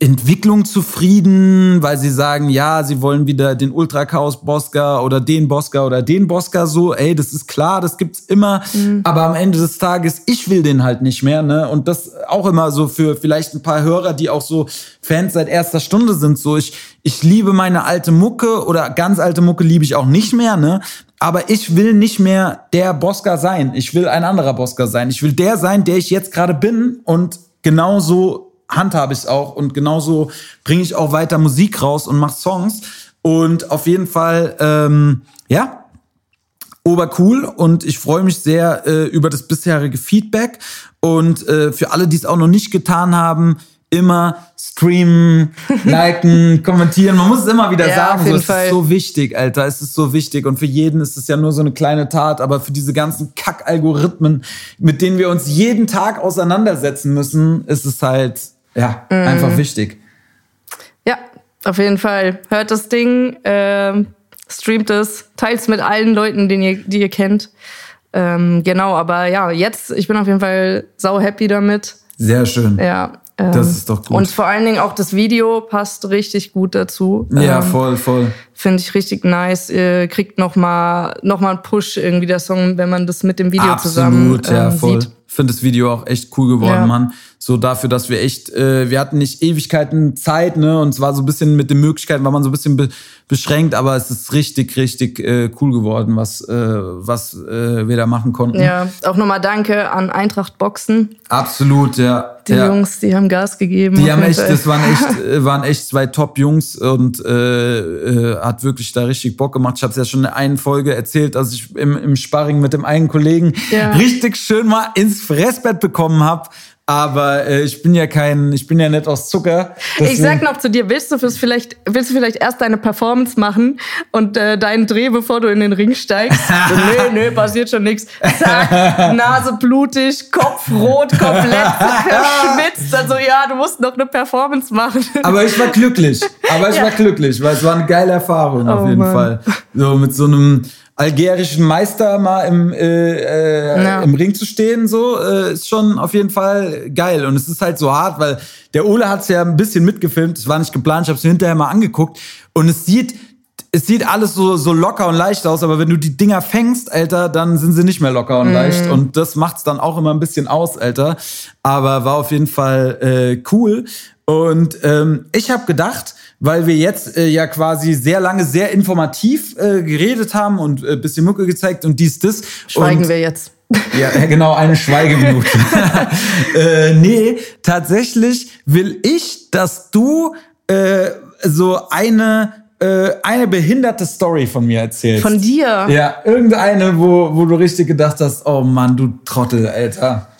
Entwicklung zufrieden, weil sie sagen, ja, sie wollen wieder den Ultra Chaos Bosca oder den Bosca oder den Bosca so, ey, das ist klar, das gibt's immer, mhm. aber am Ende des Tages, ich will den halt nicht mehr, ne? Und das auch immer so für vielleicht ein paar Hörer, die auch so Fans seit erster Stunde sind, so ich ich liebe meine alte Mucke oder ganz alte Mucke liebe ich auch nicht mehr, ne? Aber ich will nicht mehr der Bosca sein. Ich will ein anderer Bosca sein. Ich will der sein, der ich jetzt gerade bin und genauso handhabe ich es auch und genauso bringe ich auch weiter Musik raus und mache Songs. Und auf jeden Fall, ähm, ja, obercool und ich freue mich sehr äh, über das bisherige Feedback. Und äh, für alle, die es auch noch nicht getan haben, immer streamen, liken, kommentieren. Man muss es immer wieder ja, sagen. So, es Fall. ist so wichtig, Alter. Es ist so wichtig. Und für jeden ist es ja nur so eine kleine Tat. Aber für diese ganzen Kack-Algorithmen, mit denen wir uns jeden Tag auseinandersetzen müssen, ist es halt ja, mhm. einfach wichtig. Ja, auf jeden Fall. Hört das Ding, äh, streamt es, teilt es mit allen Leuten, den ihr, die ihr kennt. Ähm, genau, aber ja, jetzt, ich bin auf jeden Fall sau happy damit. Sehr schön. Ja. Ähm, das ist doch gut. Und vor allen Dingen auch das Video passt richtig gut dazu. Ja, ähm, voll, voll. Finde ich richtig nice. Ihr kriegt nochmal noch mal einen Push irgendwie der Song, wenn man das mit dem Video Absolut, zusammen ähm, ja, voll. sieht finde das Video auch echt cool geworden, ja. Mann. So dafür, dass wir echt, äh, wir hatten nicht Ewigkeiten Zeit, ne? Und es war so ein bisschen mit den Möglichkeiten, war man so ein bisschen be beschränkt, aber es ist richtig, richtig äh, cool geworden, was, äh, was äh, wir da machen konnten. Ja, auch nochmal danke an Eintracht Boxen. Absolut, ja. Die ja. Jungs, die haben Gas gegeben. Die haben echt, das waren echt, äh, waren echt zwei Top-Jungs und äh, äh, hat wirklich da richtig Bock gemacht. Ich habe es ja schon in einer Folge erzählt, dass ich im, im Sparring mit dem einen Kollegen ja. richtig schön mal ins Fressbett bekommen habe aber äh, ich bin ja kein, ich bin ja nicht aus Zucker. Deswegen. Ich sag noch zu dir, willst du fürs vielleicht, willst du vielleicht erst deine Performance machen und äh, deinen Dreh, bevor du in den Ring steigst? so, nee, nee, passiert schon nichts. Zack, Nase blutig, Kopf rot, komplett verschwitzt. Also ja, du musst noch eine Performance machen. Aber ich war glücklich. Aber ich ja. war glücklich, weil es war eine geile Erfahrung oh, auf jeden Mann. Fall. So mit so einem algerischen Meister mal im, äh, äh, ja. im Ring zu stehen, so, äh, ist schon auf jeden Fall geil. Und es ist halt so hart, weil der Ole hat es ja ein bisschen mitgefilmt, es war nicht geplant, ich habe es mir hinterher mal angeguckt. Und es sieht, es sieht alles so, so locker und leicht aus, aber wenn du die Dinger fängst, Alter, dann sind sie nicht mehr locker und mhm. leicht. Und das macht's dann auch immer ein bisschen aus, Alter. Aber war auf jeden Fall äh, cool. Und ähm, ich habe gedacht, weil wir jetzt äh, ja quasi sehr lange sehr informativ äh, geredet haben und äh, bisschen Mucke gezeigt und dies, das. Schweigen und, wir jetzt. Ja, genau, eine Schweigeminute. äh, nee, tatsächlich will ich, dass du äh, so eine äh, eine behinderte Story von mir erzählst. Von dir? Ja, irgendeine, wo, wo du richtig gedacht hast, oh Mann, du Trottel, Alter.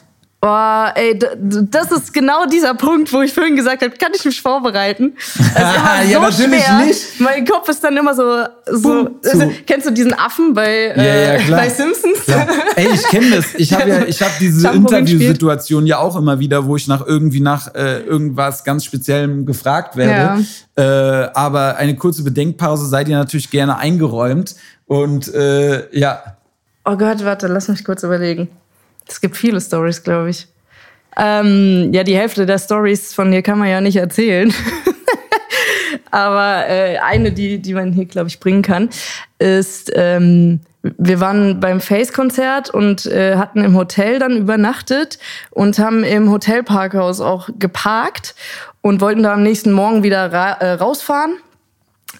Oh, ey, das ist genau dieser Punkt, wo ich vorhin gesagt habe, kann ich mich vorbereiten? Immer so ja, natürlich schwer. nicht. Mein Kopf ist dann immer so, so also, kennst du diesen Affen bei, ja, ja, äh, bei Simpsons? Ja. Ey, ich kenne das. Ich habe ja, ich habe diese Interviewsituation ja auch immer wieder, wo ich nach irgendwie nach äh, irgendwas ganz Speziellem gefragt werde. Ja. Äh, aber eine kurze Bedenkpause seid ihr natürlich gerne eingeräumt. Und äh, ja. Oh Gott, warte, lass mich kurz überlegen. Es gibt viele Stories, glaube ich. Ähm, ja, die Hälfte der Stories von dir kann man ja nicht erzählen. Aber äh, eine, die, die man hier, glaube ich, bringen kann, ist, ähm, wir waren beim Face-Konzert und äh, hatten im Hotel dann übernachtet und haben im Hotelparkhaus auch geparkt und wollten da am nächsten Morgen wieder ra äh, rausfahren.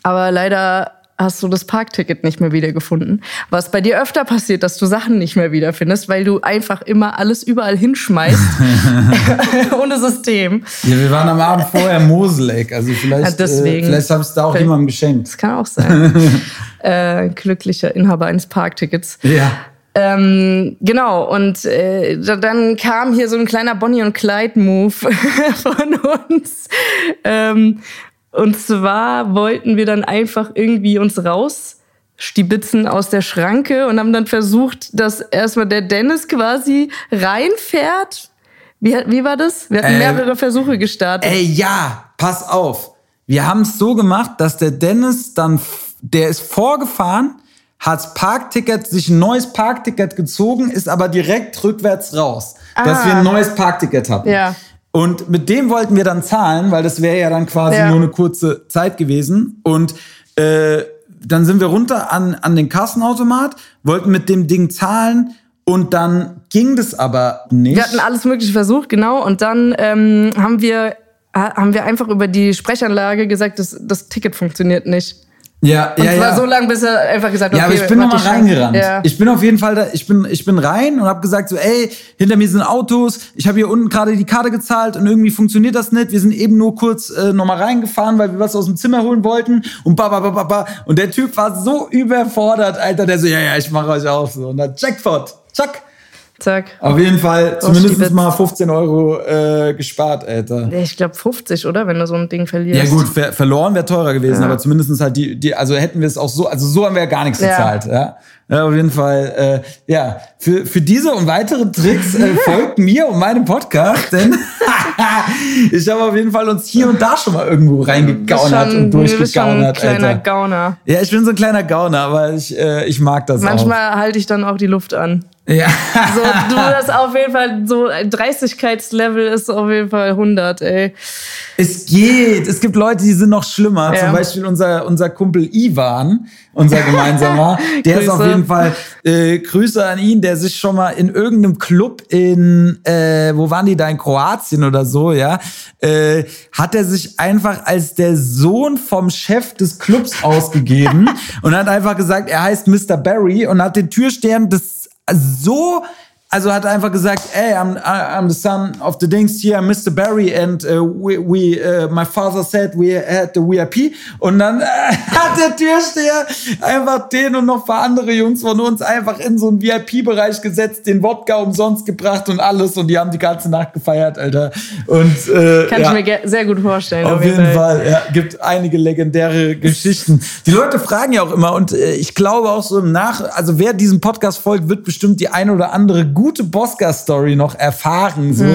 Aber leider hast du das Parkticket nicht mehr wiedergefunden. Was bei dir öfter passiert, dass du Sachen nicht mehr wiederfindest, weil du einfach immer alles überall hinschmeißt. ohne System. Ja, wir waren am Abend vorher Moseleck. Also vielleicht, ja, deswegen, äh, vielleicht habe ich es da auch jemandem geschenkt. Das kann auch sein. äh, glücklicher Inhaber eines Parktickets. Ja. Ähm, genau, und äh, dann kam hier so ein kleiner Bonnie und Clyde-Move von uns. Ähm, und zwar wollten wir dann einfach irgendwie uns rausstibitzen aus der Schranke und haben dann versucht, dass erstmal der Dennis quasi reinfährt. Wie, wie war das? Wir hatten Äh, mehrere Versuche gestartet. Ey, ja, pass auf. Wir haben es so gemacht, dass der Dennis dann, der ist vorgefahren, hat Parkticket, sich ein neues Parkticket gezogen, ist aber direkt rückwärts raus, dass Ah. wir ein neues Parkticket hatten. Ja. Und mit dem wollten wir dann zahlen, weil das wäre ja dann quasi Ja. nur eine kurze Zeit gewesen. Und äh, dann sind wir runter an, an den Kassenautomat, wollten mit dem Ding zahlen und dann ging das aber nicht. Wir hatten alles Mögliche versucht, genau. Und dann ähm, haben wir ha- haben wir einfach über die Sprechanlage gesagt, dass das Ticket funktioniert nicht. Ja, Und ja, zwar ja. so lange, bis er einfach gesagt hat, Ja, aber ich bin nochmal reingerannt. Ja. Ich bin auf jeden Fall da, ich bin, ich bin rein und habe gesagt so, ey, hinter mir sind Autos, ich habe hier unten gerade die Karte gezahlt und irgendwie funktioniert das nicht. Wir sind eben nur kurz äh, nochmal reingefahren, weil wir was aus dem Zimmer holen wollten und ba, ba, ba, ba, ba. Und der Typ war so überfordert, Alter, der so, ja, ja, ich mache euch auf so. Und dann Jackpot, zack. Zack. Auf jeden Fall zumindest mal 15 Euro äh, gespart, Alter. Ich glaube 50, oder? Wenn du so ein Ding verlierst. Ja gut, ver verloren wäre teurer gewesen, Ja. aber zumindest halt die, die, also hätten wir es auch so, also so haben wir ja gar nichts Ja. gezahlt. Ja, ja auf jeden Fall, äh, ja, für, für diese und weitere Tricks äh, folgt mir und meinem Podcast, denn ich habe auf jeden Fall uns hier und da schon mal irgendwo reingegaunert schon- und du bist schon ein durchgegaunert, kleiner Alter. Gauner. Ja, ich bin so ein kleiner Gauner, aber ich, äh, ich mag das Manchmal halte ich dann auch die Luft an. Ja. So, du hast auf jeden Fall so ein Dreistigkeitslevel ist auf jeden Fall 100, ey. Es geht. Es gibt Leute, die sind noch schlimmer. Ja. Zum Beispiel unser, unser Kumpel Ivan, unser gemeinsamer. Der ist auf jeden Fall, äh, Grüße an ihn, der sich schon mal in irgendeinem Club in, äh, wo waren die da, in Kroatien oder so, ja, äh, hat er sich einfach als der Sohn vom Chef des Clubs ausgegeben und hat einfach gesagt, er heißt Mr. Barry und hat den Türstern des so also hat einfach gesagt, ey, I'm, I'm the son of the Dings here, Mr. Barry, and uh, we, we uh, my father said we had the VIP. Und dann äh, hat der Türsteher einfach den und noch ein paar andere Jungs von uns einfach in so einen VIP-Bereich gesetzt, den Wodka umsonst gebracht und alles. Und die haben die ganze Nacht gefeiert, Alter. Und äh, Kann ja. ich mir sehr gut vorstellen. Auf jeden Fall, ja, gibt einige legendäre Geschichten. Die Leute fragen ja auch immer und äh, ich glaube auch so im Nach, also wer diesen Podcast folgt, wird bestimmt die eine oder andere gute Bosca-Story noch erfahren. So.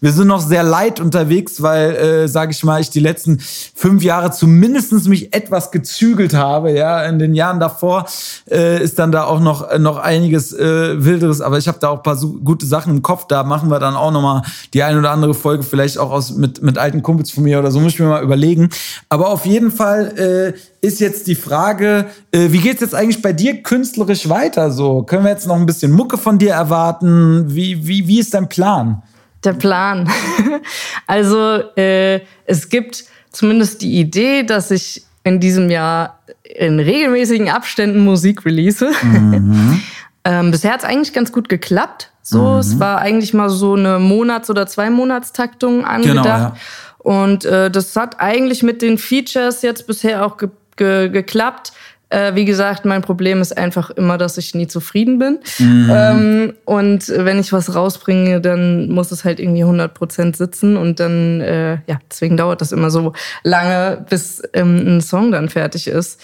Wir sind noch sehr light unterwegs, weil, äh, sage ich mal, ich die letzten fünf Jahre zumindestens mich etwas gezügelt habe. Ja, in den Jahren davor äh, ist dann da auch noch äh, noch einiges äh, wilderes, aber ich habe da auch ein paar so gute Sachen im Kopf. Da machen wir dann auch noch mal die eine oder andere Folge vielleicht auch aus mit mit alten Kumpels von mir oder so muss ich mir mal überlegen. Aber auf jeden Fall äh, ist jetzt die Frage, äh, wie geht's jetzt eigentlich bei dir künstlerisch weiter? So können wir jetzt noch ein bisschen Mucke von dir erwarten? Wie wie wie ist dein Plan? Der Plan. also äh, es gibt zumindest die Idee, dass ich in diesem Jahr in regelmäßigen Abständen Musik release. ähm, bisher hat es eigentlich ganz gut geklappt. So, es war eigentlich mal so eine Monats- oder Zwei-Monats-Taktung angedacht. ja. Und äh, das hat eigentlich mit den Features jetzt bisher auch ge ge geklappt. Äh, wie gesagt, mein Problem ist einfach immer, dass ich nie zufrieden bin. Ähm, und wenn ich was rausbringe, dann muss es halt irgendwie 100% sitzen. Und dann, äh, ja, deswegen dauert das immer so lange, bis ähm, ein Song dann fertig ist.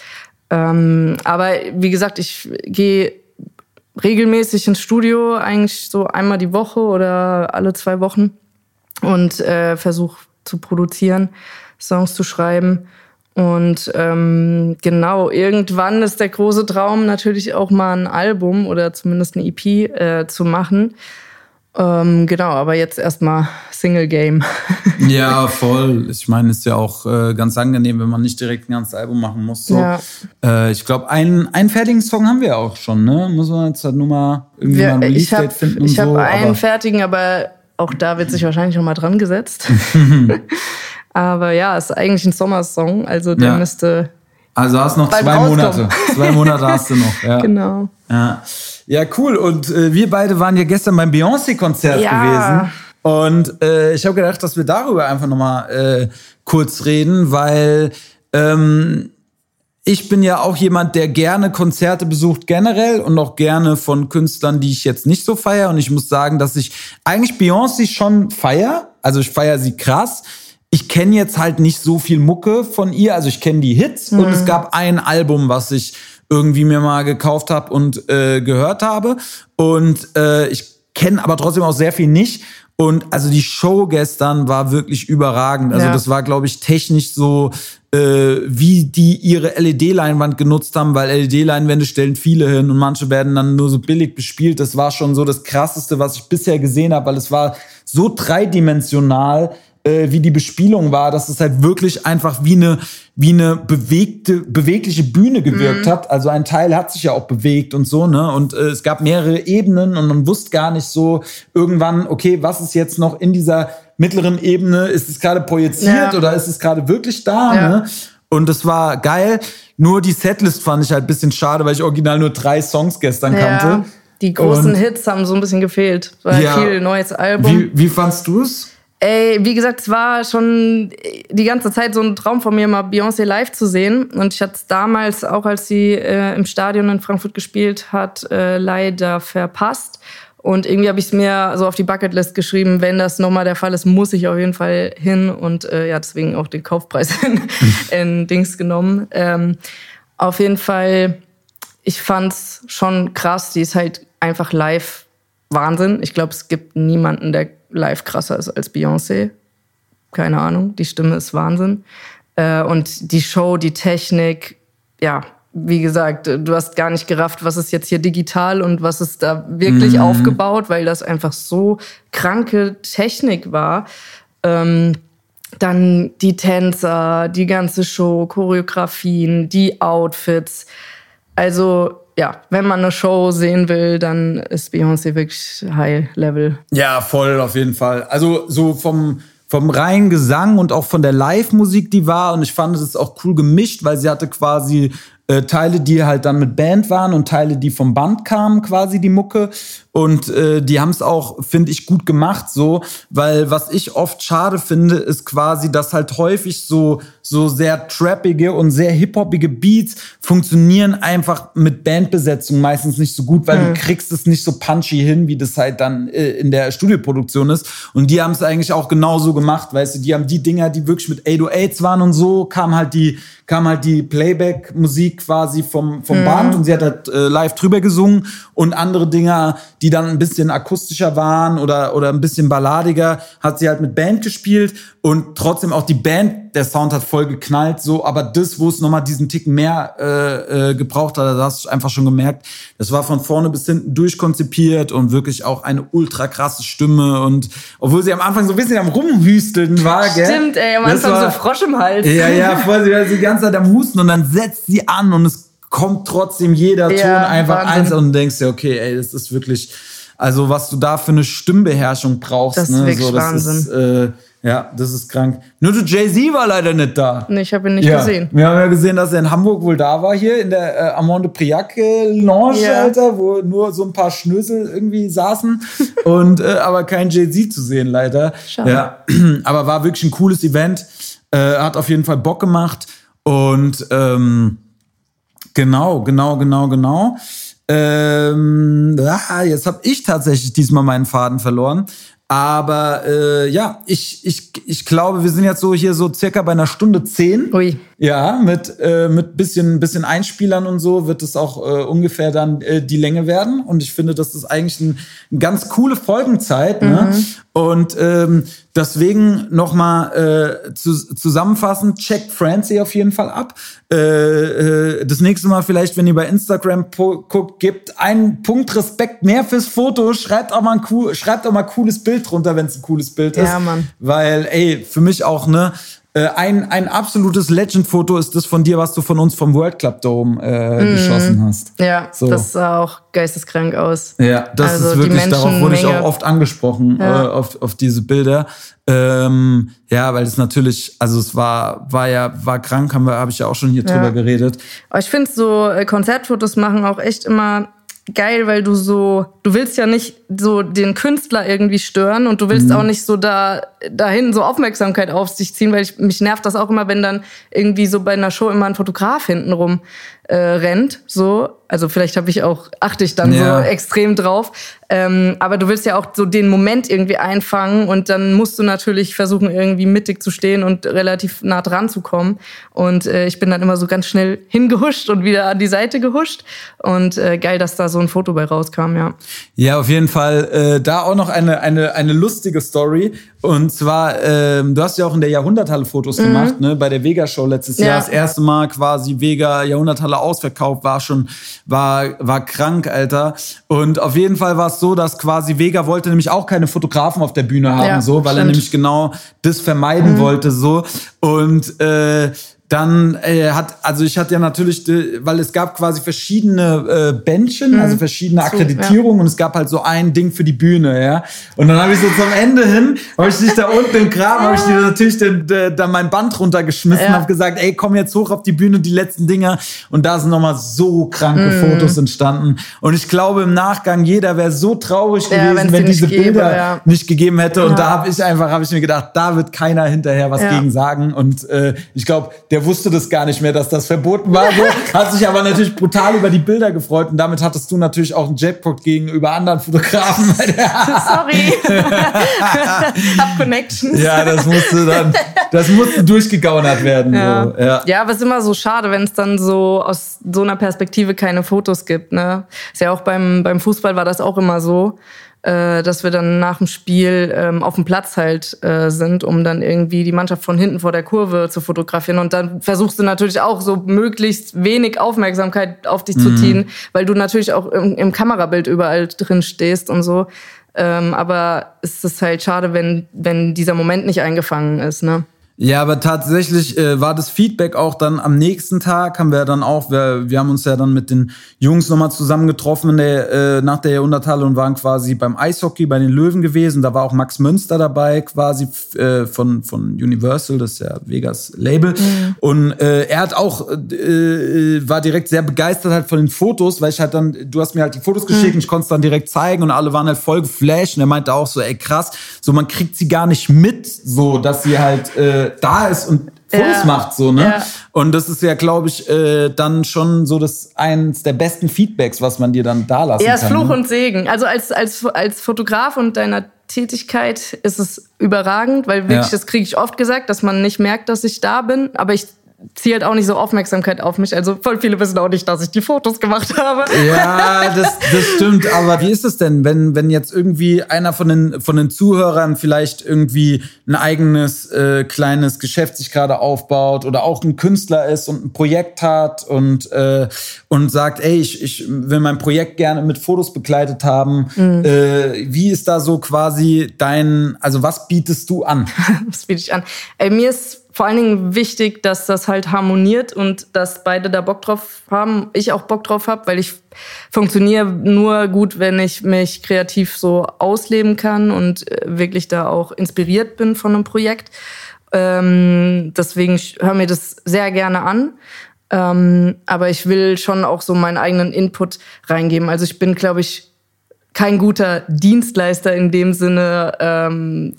Ähm, aber wie gesagt, ich gehe regelmäßig ins Studio, eigentlich so einmal die Woche oder alle zwei Wochen und äh, versuche zu produzieren, Songs zu schreiben. Und ähm, genau, irgendwann ist der große Traum natürlich auch mal ein Album oder zumindest eine EP äh, zu machen. Ähm, genau, aber jetzt erstmal Single Game. Ja, voll. Ich meine, ist ja auch äh, ganz angenehm, wenn man nicht direkt ein ganzes Album machen muss. So. Ja. Äh, ich glaube, einen, einen fertigen Song haben wir auch schon, ne? Muss man jetzt halt nur mal irgendwie Wir, mal ein habe Release-Date finden und ich so. einen aber- fertigen, aber auch da wird sich wahrscheinlich noch mal dran gesetzt. aber ja, ist eigentlich ein Sommersong, also der Ja. müsste Also hast noch zwei Rauskommen. Monate. Zwei Monate hast du noch. Ja. genau. Ja. ja, cool. Und äh, wir beide waren ja gestern beim Beyoncé-Konzert Ja. gewesen. Und äh, ich habe gedacht, dass wir darüber einfach nochmal äh, kurz reden, weil ähm, ich bin ja auch jemand, der gerne Konzerte besucht generell und auch gerne von Künstlern, die ich jetzt nicht so feier. Und ich muss sagen, dass ich eigentlich Beyoncé schon feier. Also ich feier sie krass. Ich kenne jetzt halt nicht so viel Mucke von ihr. Also ich kenne die Hits mhm. und es gab ein Album, was ich irgendwie mir mal gekauft habe und äh, gehört habe. Und äh, ich kenne aber trotzdem auch sehr viel nicht. Und also die Show gestern war wirklich überragend. Also ja. das war, glaube ich, technisch so, äh, wie die ihre LED-Leinwand genutzt haben, weil LED-Leinwände stellen viele hin und manche werden dann nur so billig bespielt. Das war schon so das Krasseste, was ich bisher gesehen habe, weil es war so dreidimensional äh, wie die Bespielung war, dass es halt wirklich einfach wie eine, wie eine bewegte, bewegliche Bühne gewirkt mhm. hat. Also ein Teil hat sich ja auch bewegt und so, ne? Und äh, es gab mehrere Ebenen und man wusste gar nicht so irgendwann, okay, was ist jetzt noch in dieser mittleren Ebene? Ist es gerade projiziert ja. oder ist es gerade wirklich da, ja. ne? Und das war geil. Nur die Setlist fand ich halt ein bisschen schade, weil ich original nur drei Songs gestern ja. kannte. Die großen und Hits haben so ein bisschen gefehlt. War ja. viel neues Album. Wie, wie fandst du es? Ey, wie gesagt, es war schon die ganze Zeit so ein Traum von mir, mal Beyoncé live zu sehen. Und ich hatte es damals, auch als sie äh, im Stadion in Frankfurt gespielt hat, äh, leider verpasst. Und irgendwie habe ich es mir so auf die Bucketlist geschrieben, wenn das nochmal der Fall ist, muss ich auf jeden Fall hin. Und äh, ja, deswegen auch den Kaufpreis in, in Dings genommen. Ähm, auf jeden Fall, ich fand's schon krass. Die ist halt einfach live Wahnsinn. Ich glaube, es gibt niemanden, der live krasser ist als Beyoncé. Keine Ahnung, die Stimme ist Wahnsinn. Äh, und die Show, die Technik, ja, wie gesagt, du hast gar nicht gerafft, was ist jetzt hier digital und was ist da wirklich mhm. aufgebaut, weil das einfach so kranke Technik war. Ähm, dann die Tänzer, die ganze Show, Choreografien, die Outfits. Also ja, wenn man eine Show sehen will, dann ist Beyoncé wirklich High Level. Ja, voll, auf jeden Fall. Also so vom, vom reinen Gesang und auch von der Live-Musik, die war. Und ich fand es auch cool gemischt, weil sie hatte quasi äh, Teile, die halt dann mit Band waren und Teile, die vom Band kamen, quasi die Mucke. Und äh, die haben es auch, finde ich, gut gemacht, so, weil was ich oft schade finde, ist quasi, dass halt häufig so so sehr trappige und sehr hip-hoppige Beats funktionieren einfach mit Bandbesetzung meistens nicht so gut, weil mhm. du kriegst es nicht so punchy hin, wie das halt dann äh, in der Studioproduktion ist. Und die haben es eigentlich auch genauso gemacht, weißt du, die haben die Dinger, die wirklich mit 808s waren und so, kam halt die kam halt die Playback-Musik quasi vom, vom mhm. Band und sie hat halt äh, live drüber gesungen und andere Dinger, die dann ein bisschen akustischer waren oder, oder ein bisschen balladiger, hat sie halt mit Band gespielt und trotzdem auch die Band, der Sound hat voll geknallt, so, aber das, wo es nochmal diesen Ticken mehr äh, äh, gebraucht hat, da hast du einfach schon gemerkt, das war von vorne bis hinten durchkonzipiert und wirklich auch eine ultra krasse Stimme und obwohl sie am Anfang so ein bisschen am Rumhüsteln war, gell? Stimmt, ey, am Anfang war, so Frosch im Hals. Ja, ja, voll, sie war die ganze Zeit am Husten und dann setzt sie an und es kommt trotzdem jeder ja, Ton einfach Wahnsinn. eins und denkst dir, okay, ey, das ist wirklich, also was du da für eine Stimmbeherrschung brauchst, das ist ne? wirklich so, das Wahnsinn. Ist, äh, ja, das ist krank. Nur du Jay-Z war leider nicht da. Nee, ich habe ihn nicht ja. gesehen. Wir haben ja gesehen, dass er in Hamburg wohl da war, hier in der äh, Amande Priac Lounge, ja. Alter, wo nur so ein paar Schnösel irgendwie saßen. und äh, aber kein Jay-Z zu sehen, leider. Schade. Ja, aber war wirklich ein cooles Event. Äh, hat auf jeden Fall Bock gemacht. Und ähm, genau, genau, genau, genau. Ähm, ah, jetzt habe ich tatsächlich diesmal meinen Faden verloren. Aber äh, ja, ich, ich, ich glaube, wir sind jetzt so hier so circa bei einer Stunde zehn. Ui. Ja, mit, äh, mit bisschen, bisschen Einspielern und so wird es auch äh, ungefähr dann äh, die Länge werden. Und ich finde, das ist eigentlich ein, eine ganz coole Folgenzeit. Ne? Mhm. Ne? Und ähm, deswegen nochmal äh, zu, zusammenfassend, checkt Francie auf jeden Fall ab. Äh, äh, das nächste Mal vielleicht, wenn ihr bei Instagram guckt, gebt einen Punkt Respekt mehr fürs Foto. Schreibt auch mal ein, cool, schreibt auch mal ein cooles Bild drunter, wenn es ein cooles Bild ist. Ja, Mann. Weil, ey, für mich auch, ne? Äh, ein, ein absolutes Legend-Foto ist das von dir, was du von uns vom World Club Dome äh, mm. geschossen hast. Ja, so. das sah auch geisteskrank aus. Ja, das also ist wirklich, darauf wurde ich auch oft angesprochen, ja. äh, auf, auf diese Bilder. Ähm, ja, weil es natürlich, also es war, war ja, war krank, haben wir, habe ich ja auch schon hier ja. drüber geredet. Aber ich finde so äh, Konzertfotos machen auch echt immer geil, weil du so, du willst ja nicht so den Künstler irgendwie stören und du willst mhm. auch nicht so da dahin so Aufmerksamkeit auf sich ziehen, weil ich, mich nervt das auch immer, wenn dann irgendwie so bei einer Show immer ein Fotograf hintenrum äh, rennt, so. Also vielleicht habe ich auch, achte ich dann ja. so extrem drauf. Ähm, aber du willst ja auch so den Moment irgendwie einfangen und dann musst du natürlich versuchen, irgendwie mittig zu stehen und relativ nah dran zu kommen. Und äh, ich bin dann immer so ganz schnell hingehuscht und wieder an die Seite gehuscht. Und äh, geil, dass da so ein Foto bei rauskam, ja. Ja, auf jeden Fall. Äh, da auch noch eine, eine, eine lustige Story. Und zwar, ähm, du hast ja auch in der Jahrhunderthalle Fotos mhm. gemacht, ne? Bei der Vega-Show letztes ja. Jahr. Das erste Mal quasi Vega Jahrhunderthalle ausverkauft, war schon, war, war krank, Alter. Und auf jeden Fall war es so, dass quasi Vega wollte nämlich auch keine Fotografen auf der Bühne haben, ja, so, weil stimmt. er nämlich genau das vermeiden mhm. wollte, so. Und äh, dann äh, hat, also ich hatte ja natürlich, weil es gab quasi verschiedene äh, Bändchen, mhm. also verschiedene Akkreditierungen ja. und es gab halt so ein Ding für die Bühne, ja. Und dann habe ich so zum Ende hin, habe ich dich da unten im Kram, habe ich dir natürlich den, den, dann mein Band runtergeschmissen, ja. habe gesagt, ey, komm jetzt hoch auf die Bühne, die letzten Dinger. Und da sind nochmal so kranke mhm. Fotos entstanden. Und ich glaube im Nachgang, jeder wäre so traurig ja, gewesen, wenn diese gäbe, Bilder ja. nicht gegeben hätte. Und da habe ich einfach, habe ich mir gedacht, da wird keiner hinterher was gegen sagen. Und äh, ich glaube, der der wusste das gar nicht mehr, dass das verboten war. So. Hat sich aber natürlich brutal über die Bilder gefreut und damit hattest du natürlich auch einen Jackpot gegenüber anderen Fotografen. Sorry. Hab Connections. Ja, das musste dann, das musste durchgegaunert werden. Ja, so. ja. ja aber es ist immer so schade, wenn es dann so aus so einer Perspektive keine Fotos gibt. Ne? Ist ja auch beim, beim Fußball war das auch immer so äh, dass wir dann nach dem Spiel ähm, auf dem Platz halt äh, sind, um dann irgendwie die Mannschaft von hinten vor der Kurve zu fotografieren. Und dann versuchst du natürlich auch so möglichst wenig Aufmerksamkeit auf dich mhm. zu ziehen, weil du natürlich auch im, im Kamerabild überall drin stehst und so. Ähm, aber es ist halt schade, wenn, wenn dieser Moment nicht eingefangen ist, ne? Ja, aber tatsächlich äh, war das Feedback auch dann am nächsten Tag, haben wir dann auch, wir, wir haben uns ja dann mit den Jungs nochmal zusammengetroffen in der, äh, nach der Jahrhunderthalle und waren quasi beim Eishockey bei den Löwen gewesen. Da war auch Max Münster dabei, quasi äh, von, von Universal, das ist ja Vegas Label. Mhm. Und äh, er hat auch, äh, war direkt sehr begeistert halt von den Fotos, weil ich halt dann, du hast mir halt die Fotos geschickt mhm. und ich konnte es dann direkt zeigen und alle waren halt voll geflasht. Und er meinte auch so, ey krass, so man kriegt sie gar nicht mit, so dass sie halt äh, da ist und Fotos ja. macht, so, ne? Ja. Und das ist ja, glaube ich, äh, dann schon so das eins der besten Feedbacks, was man dir dann da lassen ja, kann. Ja, Fluch ne? und Segen. Also als, als, als Fotograf und deiner Tätigkeit ist es überragend, weil wirklich, ja. das kriege ich oft gesagt, dass man nicht merkt, dass ich da bin. Aber ich ziehe halt auch nicht so Aufmerksamkeit auf mich. Also voll viele wissen auch nicht, dass ich die Fotos gemacht habe. Ja, das, das stimmt. Aber wie ist es denn, wenn, wenn jetzt irgendwie einer von den, von den Zuhörern vielleicht irgendwie ein eigenes äh, kleines Geschäft sich gerade aufbaut oder auch ein Künstler ist und ein Projekt hat und, äh, und sagt, ey, ich, ich will mein Projekt gerne mit Fotos begleitet haben. Mhm. Äh, wie ist da so quasi dein, also was bietest du an? was biete ich an? Ey, mir ist vor allen Dingen wichtig, dass das halt harmoniert und dass beide da Bock drauf haben. Ich auch Bock drauf habe, weil ich funktioniere nur gut, wenn ich mich kreativ so ausleben kann und äh, wirklich da auch inspiriert bin von einem Projekt. Ähm, deswegen höre mir das sehr gerne an. Ähm, aber ich will schon auch so meinen eigenen Input reingeben. Also ich bin, glaube ich, kein guter Dienstleister in dem Sinne, ähm,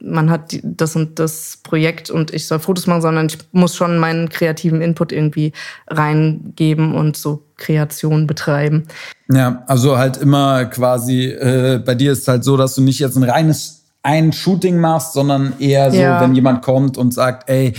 man hat das und das Projekt und ich soll Fotos machen, sondern ich muss schon meinen kreativen Input irgendwie reingeben und so Kreation betreiben. Ja, also halt immer quasi, äh, bei dir ist es halt so, dass du nicht jetzt ein reines ein Shooting machst, sondern eher so, ja. wenn jemand kommt und sagt, ey,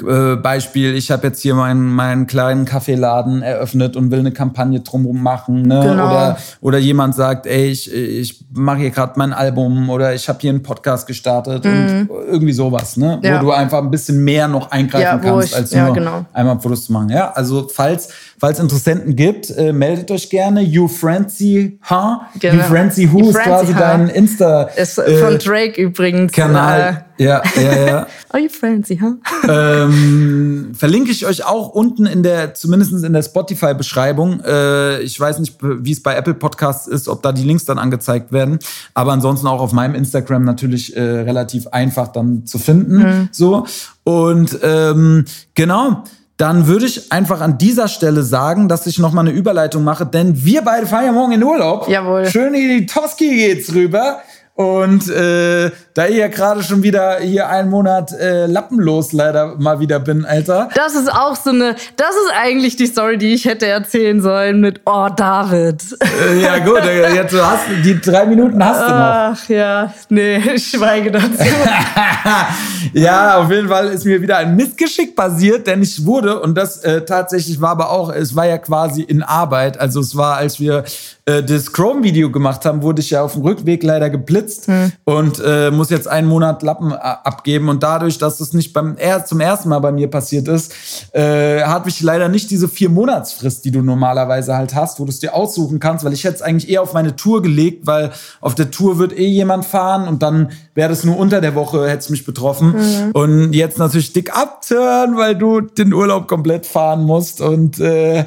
äh, Beispiel, ich habe jetzt hier meinen, meinen kleinen Kaffeeladen eröffnet und will eine Kampagne drumherum machen. Ne? Genau. Oder, oder jemand sagt, ey, ich, ich mache hier gerade mein Album oder ich habe hier einen Podcast gestartet mhm. und irgendwie sowas, ne? Ja. wo du einfach ein bisschen mehr noch eingreifen ja, kannst, ich, als nur genau. einmal Fotos zu machen. Ja, also falls Falls Interessenten gibt, äh, meldet euch gerne. You Francie Huh? Genau. You Francie Who ist quasi huh? dein Insta. Ist äh, von Drake übrigens. Kanal. Ja, ja, ja. oh, you Francie, huh? Ähm, verlinke ich euch auch unten in der, zumindest in der Spotify-Beschreibung. Äh, ich weiß nicht, wie es bei Apple Podcasts ist, ob da die Links dann angezeigt werden. Aber ansonsten auch auf meinem Instagram natürlich äh, relativ einfach dann zu finden. Mhm. So. Und ähm, genau dann würde ich einfach an dieser Stelle sagen, dass ich nochmal eine Überleitung mache, denn wir beide fahren ja morgen in Urlaub. Jawohl. Schön in die Toski geht's rüber. Und äh, da ich ja gerade schon wieder hier einen Monat äh, lappenlos leider mal wieder bin, Alter. Das ist auch so eine, das ist eigentlich die Story, die ich hätte erzählen sollen mit, oh, David. Äh, ja gut, äh, jetzt du hast die drei Minuten hast du noch. Ach ja, nee, ich schweige dazu. ja, auf jeden Fall ist mir wieder ein Missgeschick passiert, denn ich wurde, und das äh, tatsächlich war aber auch, es war ja quasi in Arbeit, also es war, als wir äh, das Chrome-Video gemacht haben, wurde ich ja auf dem Rückweg leider geblitzt hm. und äh, muss jetzt einen Monat Lappen äh, abgeben. Und dadurch, dass das nicht beim er zum ersten Mal bei mir passiert ist, äh, hatte ich leider nicht diese vier Monatsfrist, die du normalerweise halt hast, wo du es dir aussuchen kannst, weil ich hätte es eigentlich eher auf meine Tour gelegt, weil auf der Tour wird eh jemand fahren und dann wäre das nur unter der Woche, hätte es mich betroffen. Mhm. Und jetzt natürlich dick abtören, weil du den Urlaub komplett fahren musst und äh,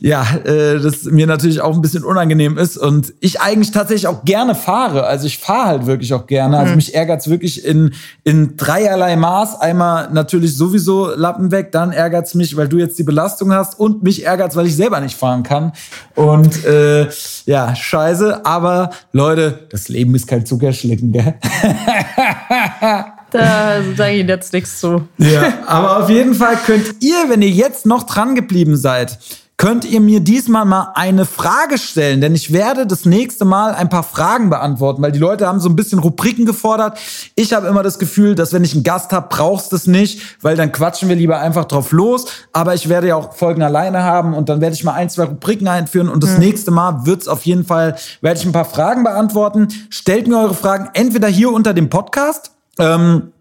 ja, äh, das mir natürlich auch ein bisschen unangenehm ist und ich eigentlich tatsächlich auch gerne fahre. Also ich fahre halt wirklich auch gerne. Also mhm. mich ärgert's wirklich in, in dreierlei Maß. Einmal natürlich sowieso Lappen weg, dann ärgert's mich, weil du jetzt die Belastung hast und mich ärgert's, weil ich selber nicht fahren kann. Und äh, ja, scheiße. Aber Leute, das Leben ist kein Zuckerschlecken, gell? Da sage ich jetzt nichts zu. Ja, aber auf jeden Fall könnt ihr, wenn ihr jetzt noch dran geblieben seid, könnt ihr mir diesmal mal eine Frage stellen, denn ich werde das nächste Mal ein paar Fragen beantworten, weil die Leute haben so ein bisschen Rubriken gefordert. Ich habe immer das Gefühl, dass wenn ich einen Gast habe, brauchst du es nicht, weil dann quatschen wir lieber einfach drauf los. Aber ich werde ja auch Folgen alleine haben und dann werde ich mal ein, zwei Rubriken einführen und das mhm. nächste Mal wird's auf jeden Fall, werde ich ein paar Fragen beantworten. Stellt mir eure Fragen entweder hier unter dem Podcast. Ähm,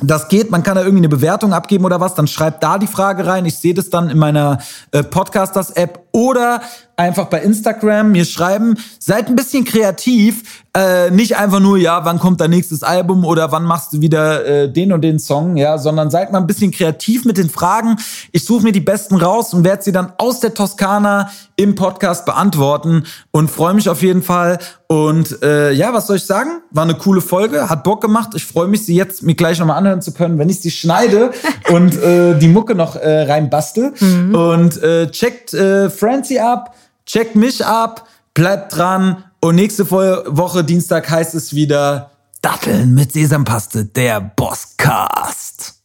das geht, man kann da irgendwie eine Bewertung abgeben oder was, dann schreibt da die Frage rein. Ich sehe das dann in meiner äh, Podcasters-App oder einfach bei Instagram mir schreiben. Seid ein bisschen kreativ. Äh, nicht einfach nur, ja, wann kommt dein nächstes Album oder wann machst du wieder äh, den und den Song, ja, sondern seid mal ein bisschen kreativ mit den Fragen. Ich suche mir die besten raus und werde sie dann aus der Toskana im Podcast beantworten und freue mich auf jeden Fall. Und äh, ja, was soll ich sagen? War eine coole Folge, hat Bock gemacht. Ich freue mich, sie jetzt mir gleich nochmal anhören zu können, wenn ich sie schneide und äh, die Mucke noch äh, rein bastel. Mhm. Und äh, checkt äh, Francie ab, checkt mich ab, bleibt dran. Und nächste Woche, Dienstag, heißt es wieder Datteln mit Sesampaste, der Bosscast.